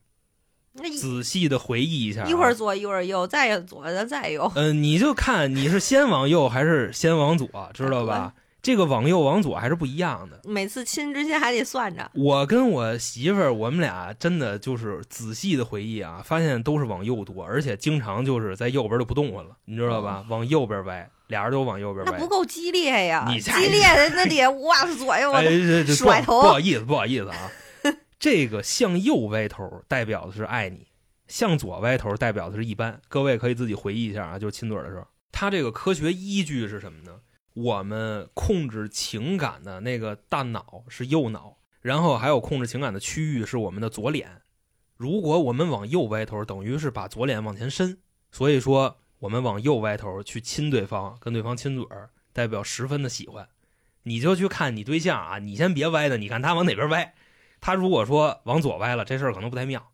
那仔细的回忆一下、啊，一会儿左一会儿右，再左再再右。嗯、你就看你是先往右还是先往左，知道吧？这个往右往左还是不一样的。每次亲之前还得算着。我跟我媳妇儿，我们俩真的就是仔细的回忆啊，发现都是往右多，而且经常就是在右边就不动弹了，你知道吧？往右边歪，俩人都往右边歪那不。够激烈呀！激你激烈的那得哇左右，哎，这这不甩头不好意思，不好意思啊。这个向右歪头代表的是爱你，向左歪头代表的是一般。各位可以自己回忆一下啊，就是亲嘴的时候，它这个科学依据是什么呢？我们控制情感的那个大脑是右脑，然后还有控制情感的区域是我们的左脸。如果我们往右歪头，等于是把左脸往前伸，所以说我们往右歪头去亲对方，跟对方亲嘴儿，代表十分的喜欢。你就去看你对象啊，你先别歪的，你看他往哪边歪。他如果说往左歪了，这事儿可能不太妙，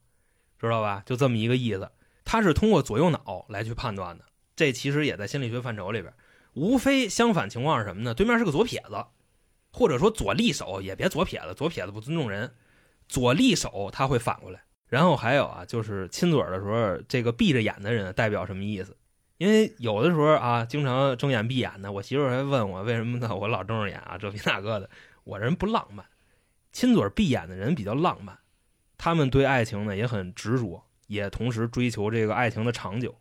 知道吧？就这么一个意思。他是通过左右脑来去判断的，这其实也在心理学范畴里边。无非相反情况是什么呢？对面是个左撇子，或者说左利手，也别左撇子，左撇子不尊重人。左利手他会反过来。然后还有啊，就是亲嘴的时候，这个闭着眼的人代表什么意思？因为有的时候啊，经常睁眼闭眼的，我媳妇还问我为什么呢？我老睁着眼啊，这比那个的。我人不浪漫，亲嘴闭眼的人比较浪漫，他们对爱情呢也很执着，也同时追求这个爱情的长久。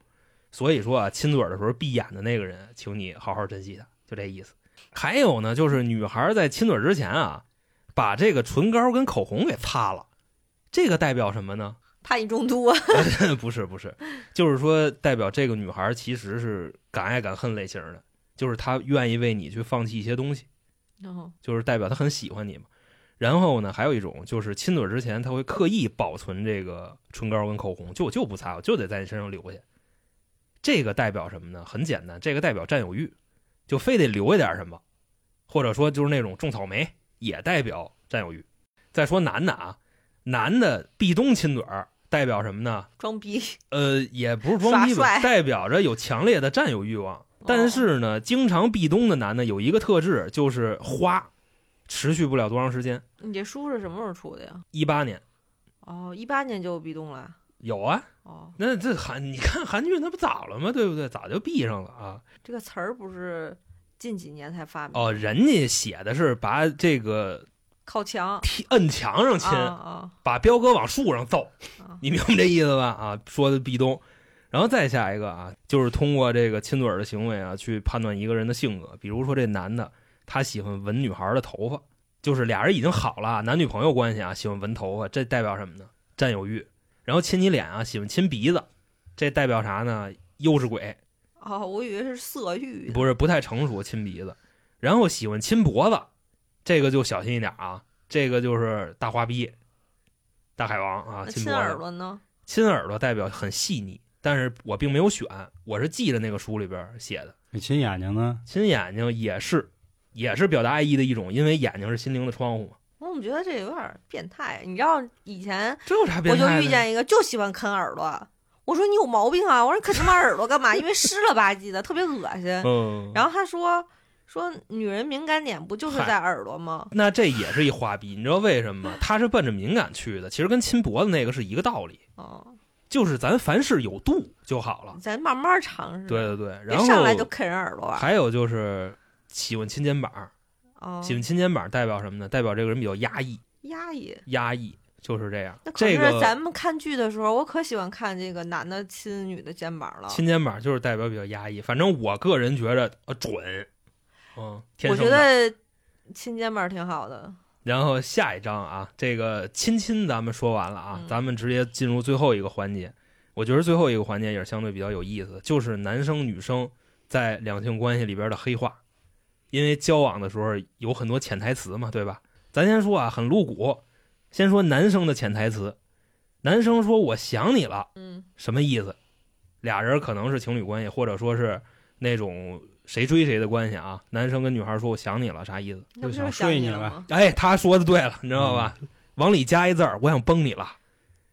所以说啊，亲嘴儿的时候闭眼的那个人，请你好好珍惜他，就这意思。还有呢，就是女孩在亲嘴之前啊，把这个唇膏跟口红给擦了，这个代表什么呢？怕你中毒啊！不是不是，就是说代表这个女孩其实是敢爱敢恨类型的，就是她愿意为你去放弃一些东西，然后就是代表她很喜欢你嘛。然后呢，还有一种就是亲嘴之前，她会刻意保存这个唇膏跟口红，就我就不擦，我就得在你身上留下。这个代表什么呢？很简单，这个代表占有欲，就非得留下点什么，或者说就是那种种草莓，也代表占有欲。再说男的啊，男的壁咚亲嘴儿代表什么呢？装逼，呃，也不是装逼吧，代表着有强烈的占有欲望。但是呢，经常壁咚的男的有一个特质，就是花，持续不了多长时间。你这书是什么时候出的呀？一八年哦，一八年就壁咚了。有啊，哦，那这韩你看韩剧那不早了吗？对不对？早就闭上了啊。这个词儿不是近几年才发明哦，人家写的是把这个靠墙踢摁墙上亲，啊啊把彪哥往树上揍，啊！你明白这意思吧？啊，说的壁咚，然后再下一个啊，就是通过这个亲嘴儿的行为啊，去判断一个人的性格。比如说这男的，他喜欢闻女孩的头发，就是俩人已经好了，男女朋友关系啊，喜欢闻头发，这代表什么呢？占有欲。然后亲你脸啊，喜欢亲鼻子，这代表啥呢？幼稚鬼，哦，我以为是色欲。不是不太成熟，亲鼻子。然后喜欢亲脖子，这个就小心一点啊，这个就是大花逼，大海王啊，那亲耳亲脖子。朵呢？亲耳朵代表很细腻，但是我并没有选，我是记着那个书里边写的。你亲眼睛呢？亲眼睛也是，也是表达爱意的一种，因为眼睛是心灵的窗户嘛。我怎么觉得这有点变态？你知道以前这有啥变我就？遇见一个就喜欢啃耳朵，我说你有毛病啊！我说你可他妈耳朵干嘛？因为湿了吧唧的，特别恶心。嗯，然后他说说女人敏感点不就是在耳朵吗？那这也是一花逼，你知道为什么吗？他是奔着敏感去的，其实跟亲脖子那个是一个道理，哦，就是咱凡事有度就好了。咱慢慢尝试。对对对，后上来就啃人耳朵啊！还有就是喜欢亲肩膀，哦，喜欢亲肩膀代表什么呢？代表这个人比较压抑，压抑。压抑就是这样那。可这是个咱们看剧的时候，我可喜欢看这个男的亲女的肩膀了。亲肩膀就是代表比较压抑。反正我个人觉着呃准，嗯，我。觉得亲肩膀挺好的。然后下一章啊，这个亲亲咱们说完了啊，嗯咱们直接进入最后一个环节。我觉得最后一个环节也是相对比较有意思，就是男生女生在两性关系里边的黑话。因为交往的时候有很多潜台词嘛，对吧？咱先说啊，很露骨。先说男生的潜台词，男生说我想你了，嗯什么意思？俩人可能是情侣关系，或者说是那种谁追谁的关系啊。男生跟女孩说我想你了，啥意思？就想是想睡你了？哎，他说的对了，你知道吧？往里加一字儿，我想崩你了，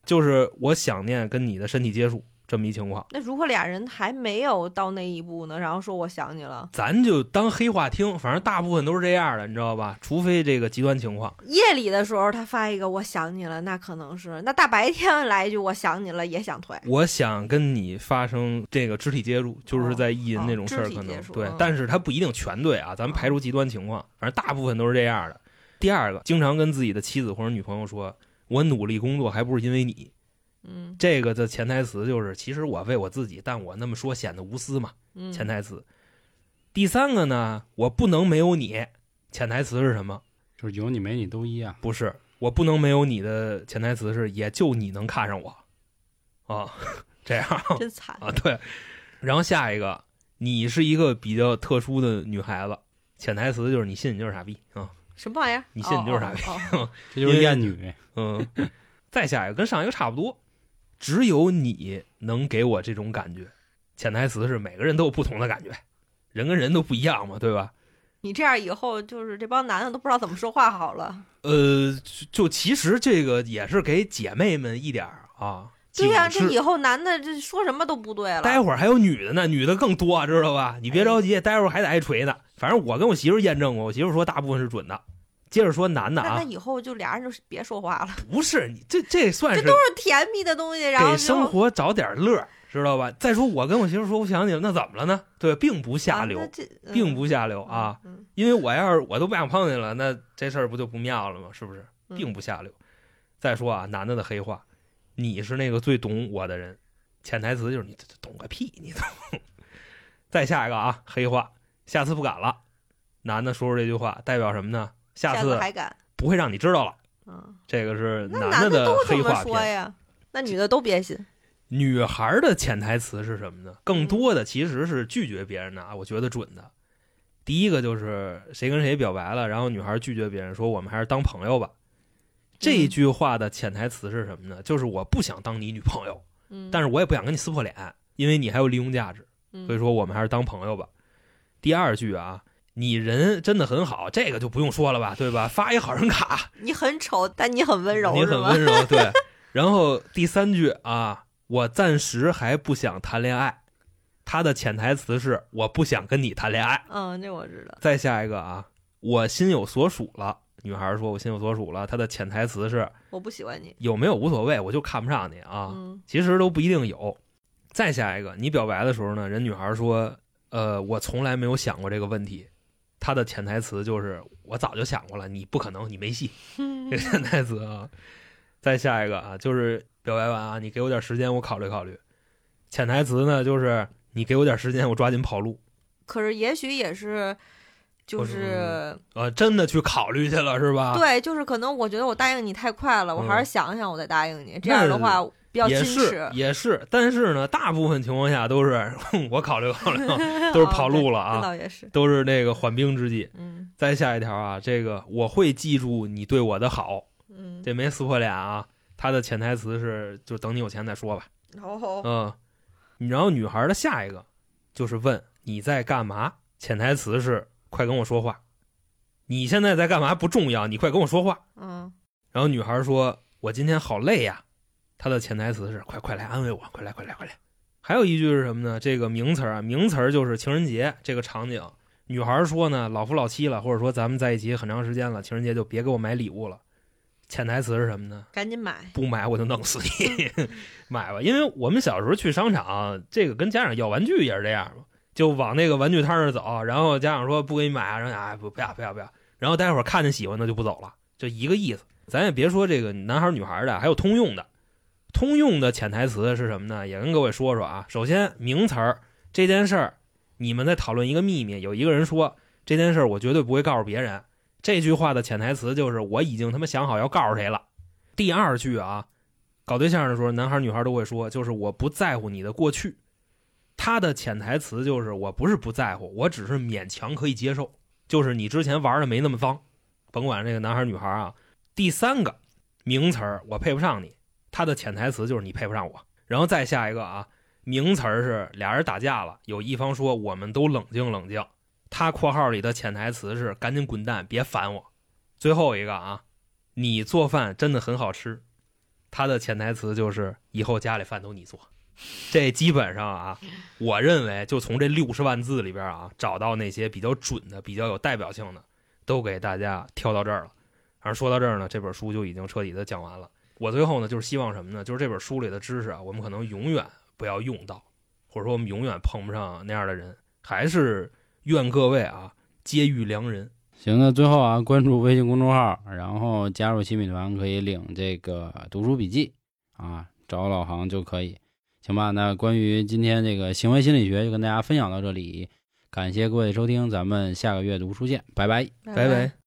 就是我想念跟你的身体接触这么一情况，那如果俩人还没有到那一步呢，然后说我想你了，咱就当黑话听，反正大部分都是这样的，你知道吧？除非这个极端情况，夜里的时候他发一个我想你了，那可能是那大白天来一句我想你了也想退。我想跟你发生这个肢体接触，就是在意淫那种事儿，可能对但是他不一定全对啊，咱们排除极端情况，反正大部分都是这样的。第二个，经常跟自己的妻子或者女朋友说：“我努力工作还不是因为你。”嗯这个的潜台词就是，其实我为我自己，但我那么说显得无私嘛。嗯，潜台词。第三个呢，我不能没有你。潜台词是什么？就是有你没你都一样。不是，我不能没有你的潜台词是，也就你能看上我。啊，这样真惨啊，对。然后下一个，你是一个比较特殊的女孩子。潜台词就是你信你就是傻逼啊，什么玩意儿？你信你就是傻逼哦哦哦这就是厌女。嗯。再下一个跟上一个差不多，只有你能给我这种感觉。潜台词是每个人都有不同的感觉，人跟人都不一样嘛，对吧？你这样以后就是这帮男的都不知道怎么说话好了。呃，就就其实这个也是给姐妹们一点儿啊，对呀、这以后男的这说什么都不对了。待会儿还有女的呢，女的更多，知道吧？你别着急，待会儿还得挨锤呢。反正我跟我媳妇儿验证过，我媳妇儿说大部分是准的。接着说男的啊，那那以后就俩人就别说话了，不是你这这算是这都是甜蜜的东西，然后给生活找点乐，知道吧？再说我跟我媳妇说我想你了，那怎么了呢？对，并不下流，啊嗯并不下流啊。嗯因为我要是我都不想碰见了，那这事儿不就不妙了吗？是不是？嗯并不下流。再说啊，男的的黑话，你是那个最懂我的人，潜台词就是你懂个屁，你懂。再下一个啊，黑话，下次不敢了。男的说出这句话代表什么呢？下下次还敢，不会让你知道了。嗯，这个是那男男的都这黑么说。呀，那女的都别信。女孩的潜台词是什么呢？更多的其实是拒绝别人的啊，我觉得准的。第一个就是谁跟谁表白了，然后女孩拒绝别人说我们还是当朋友吧。这句话的潜台词是什么呢？就是我不想当你女朋友，嗯，但是我也不想跟你撕破脸，因为你还有利用价值，嗯所以说我们还是当朋友吧。第二句啊，你人真的很好，这个就不用说了吧，对吧？发一好人卡，你很丑，但你很温柔，你很温柔，对。然后第三句啊，我暂时还不想谈恋爱，他的潜台词是我不想跟你谈恋爱。嗯，这我知道。再下一个啊，我心有所属了。女孩说：“我心有所属了。”她的潜台词是我不喜欢你。有没有无所谓，我就看不上你啊。嗯其实都不一定有。再下一个，你表白的时候呢，人女孩说：“呃，我从来没有想过这个问题。”她的潜台词就是：“我早就想过了，你不可能，你没戏。”这个潜台词啊。再下一个啊，就是表白完啊，你给我点时间，我考虑考虑。潜台词呢，就是你给我点时间，我抓紧跑路。可是也许也是，就我是呃，真的去考虑去了是吧？对，就是可能我觉得我答应你太快了，我还嗯是想想我再答应你。这样的话比较矜也是持。也是，但是呢，大部分情况下都是我考虑考虑，都是跑路了啊，倒也是。都是那个缓兵之计。嗯再下一条啊，这个我会记住你对我的好，嗯，这没撕破脸啊。他的潜台词是，就等你有钱再说吧。哦，嗯，然后女孩的下一个就是问你在干嘛，潜台词是快跟我说话。你现在在干嘛不重要，你快跟我说话。嗯然后女孩说：“我今天好累呀。”它的潜台词是快快来安慰我，快来快来快来。还有一句是什么呢？这个名词啊，名词儿就是情人节这个场景。女孩说呢，老夫老妻了，或者说咱们在一起很长时间了，情人节就别给我买礼物了。潜台词是什么呢？赶紧买。不买我就弄死你，买吧。因为我们小时候去商场，这个跟家长要玩具也是这样嘛，就往那个玩具摊那儿走，然后家长说不给你买啊，然后哎不不要不要不要，然后待会儿看见喜欢的就不走了，就一个意思。咱也别说这个男孩女孩的，还有通用的。通用的潜台词是什么呢？也跟各位说说啊。首先名词儿这件事儿，你们在讨论一个秘密，有一个人说这件事儿我绝对不会告诉别人。这句话的潜台词就是我已经他妈想好要告诉谁了。第二句啊，搞对象的时候，男孩女孩都会说，就是我不在乎你的过去。他的潜台词就是我不是不在乎，我只是勉强可以接受，就是你之前玩的没那么脏，甭管这个男孩女孩啊。第三个名词儿我配不上你，他的潜台词就是你配不上我。然后再下一个啊，名词是俩人打架了，有一方说我们都冷静冷静。他括号里的潜台词是“赶紧滚蛋，别烦我”。最后一个啊，你做饭真的很好吃。他的潜台词就是以后家里饭都你做。这基本上啊，我认为就从这六十万字里边啊，找到那些比较准的、比较有代表性的，都给大家挑到这儿了。而说到这儿呢，这本书就已经彻底的讲完了。我最后呢，就是希望什么呢？就是这本书里的知识啊，我们可能永远不要用到，或者说我们永远碰不上那样的人，还是。愿各位啊，皆遇良人。行，那最后啊，关注微信公众号，然后加入新米团，可以领这个读书笔记啊，找老杭就可以，行吧？那关于今天这个行为心理学，就跟大家分享到这里，感谢各位收听，咱们下个月读书见，拜拜，拜拜。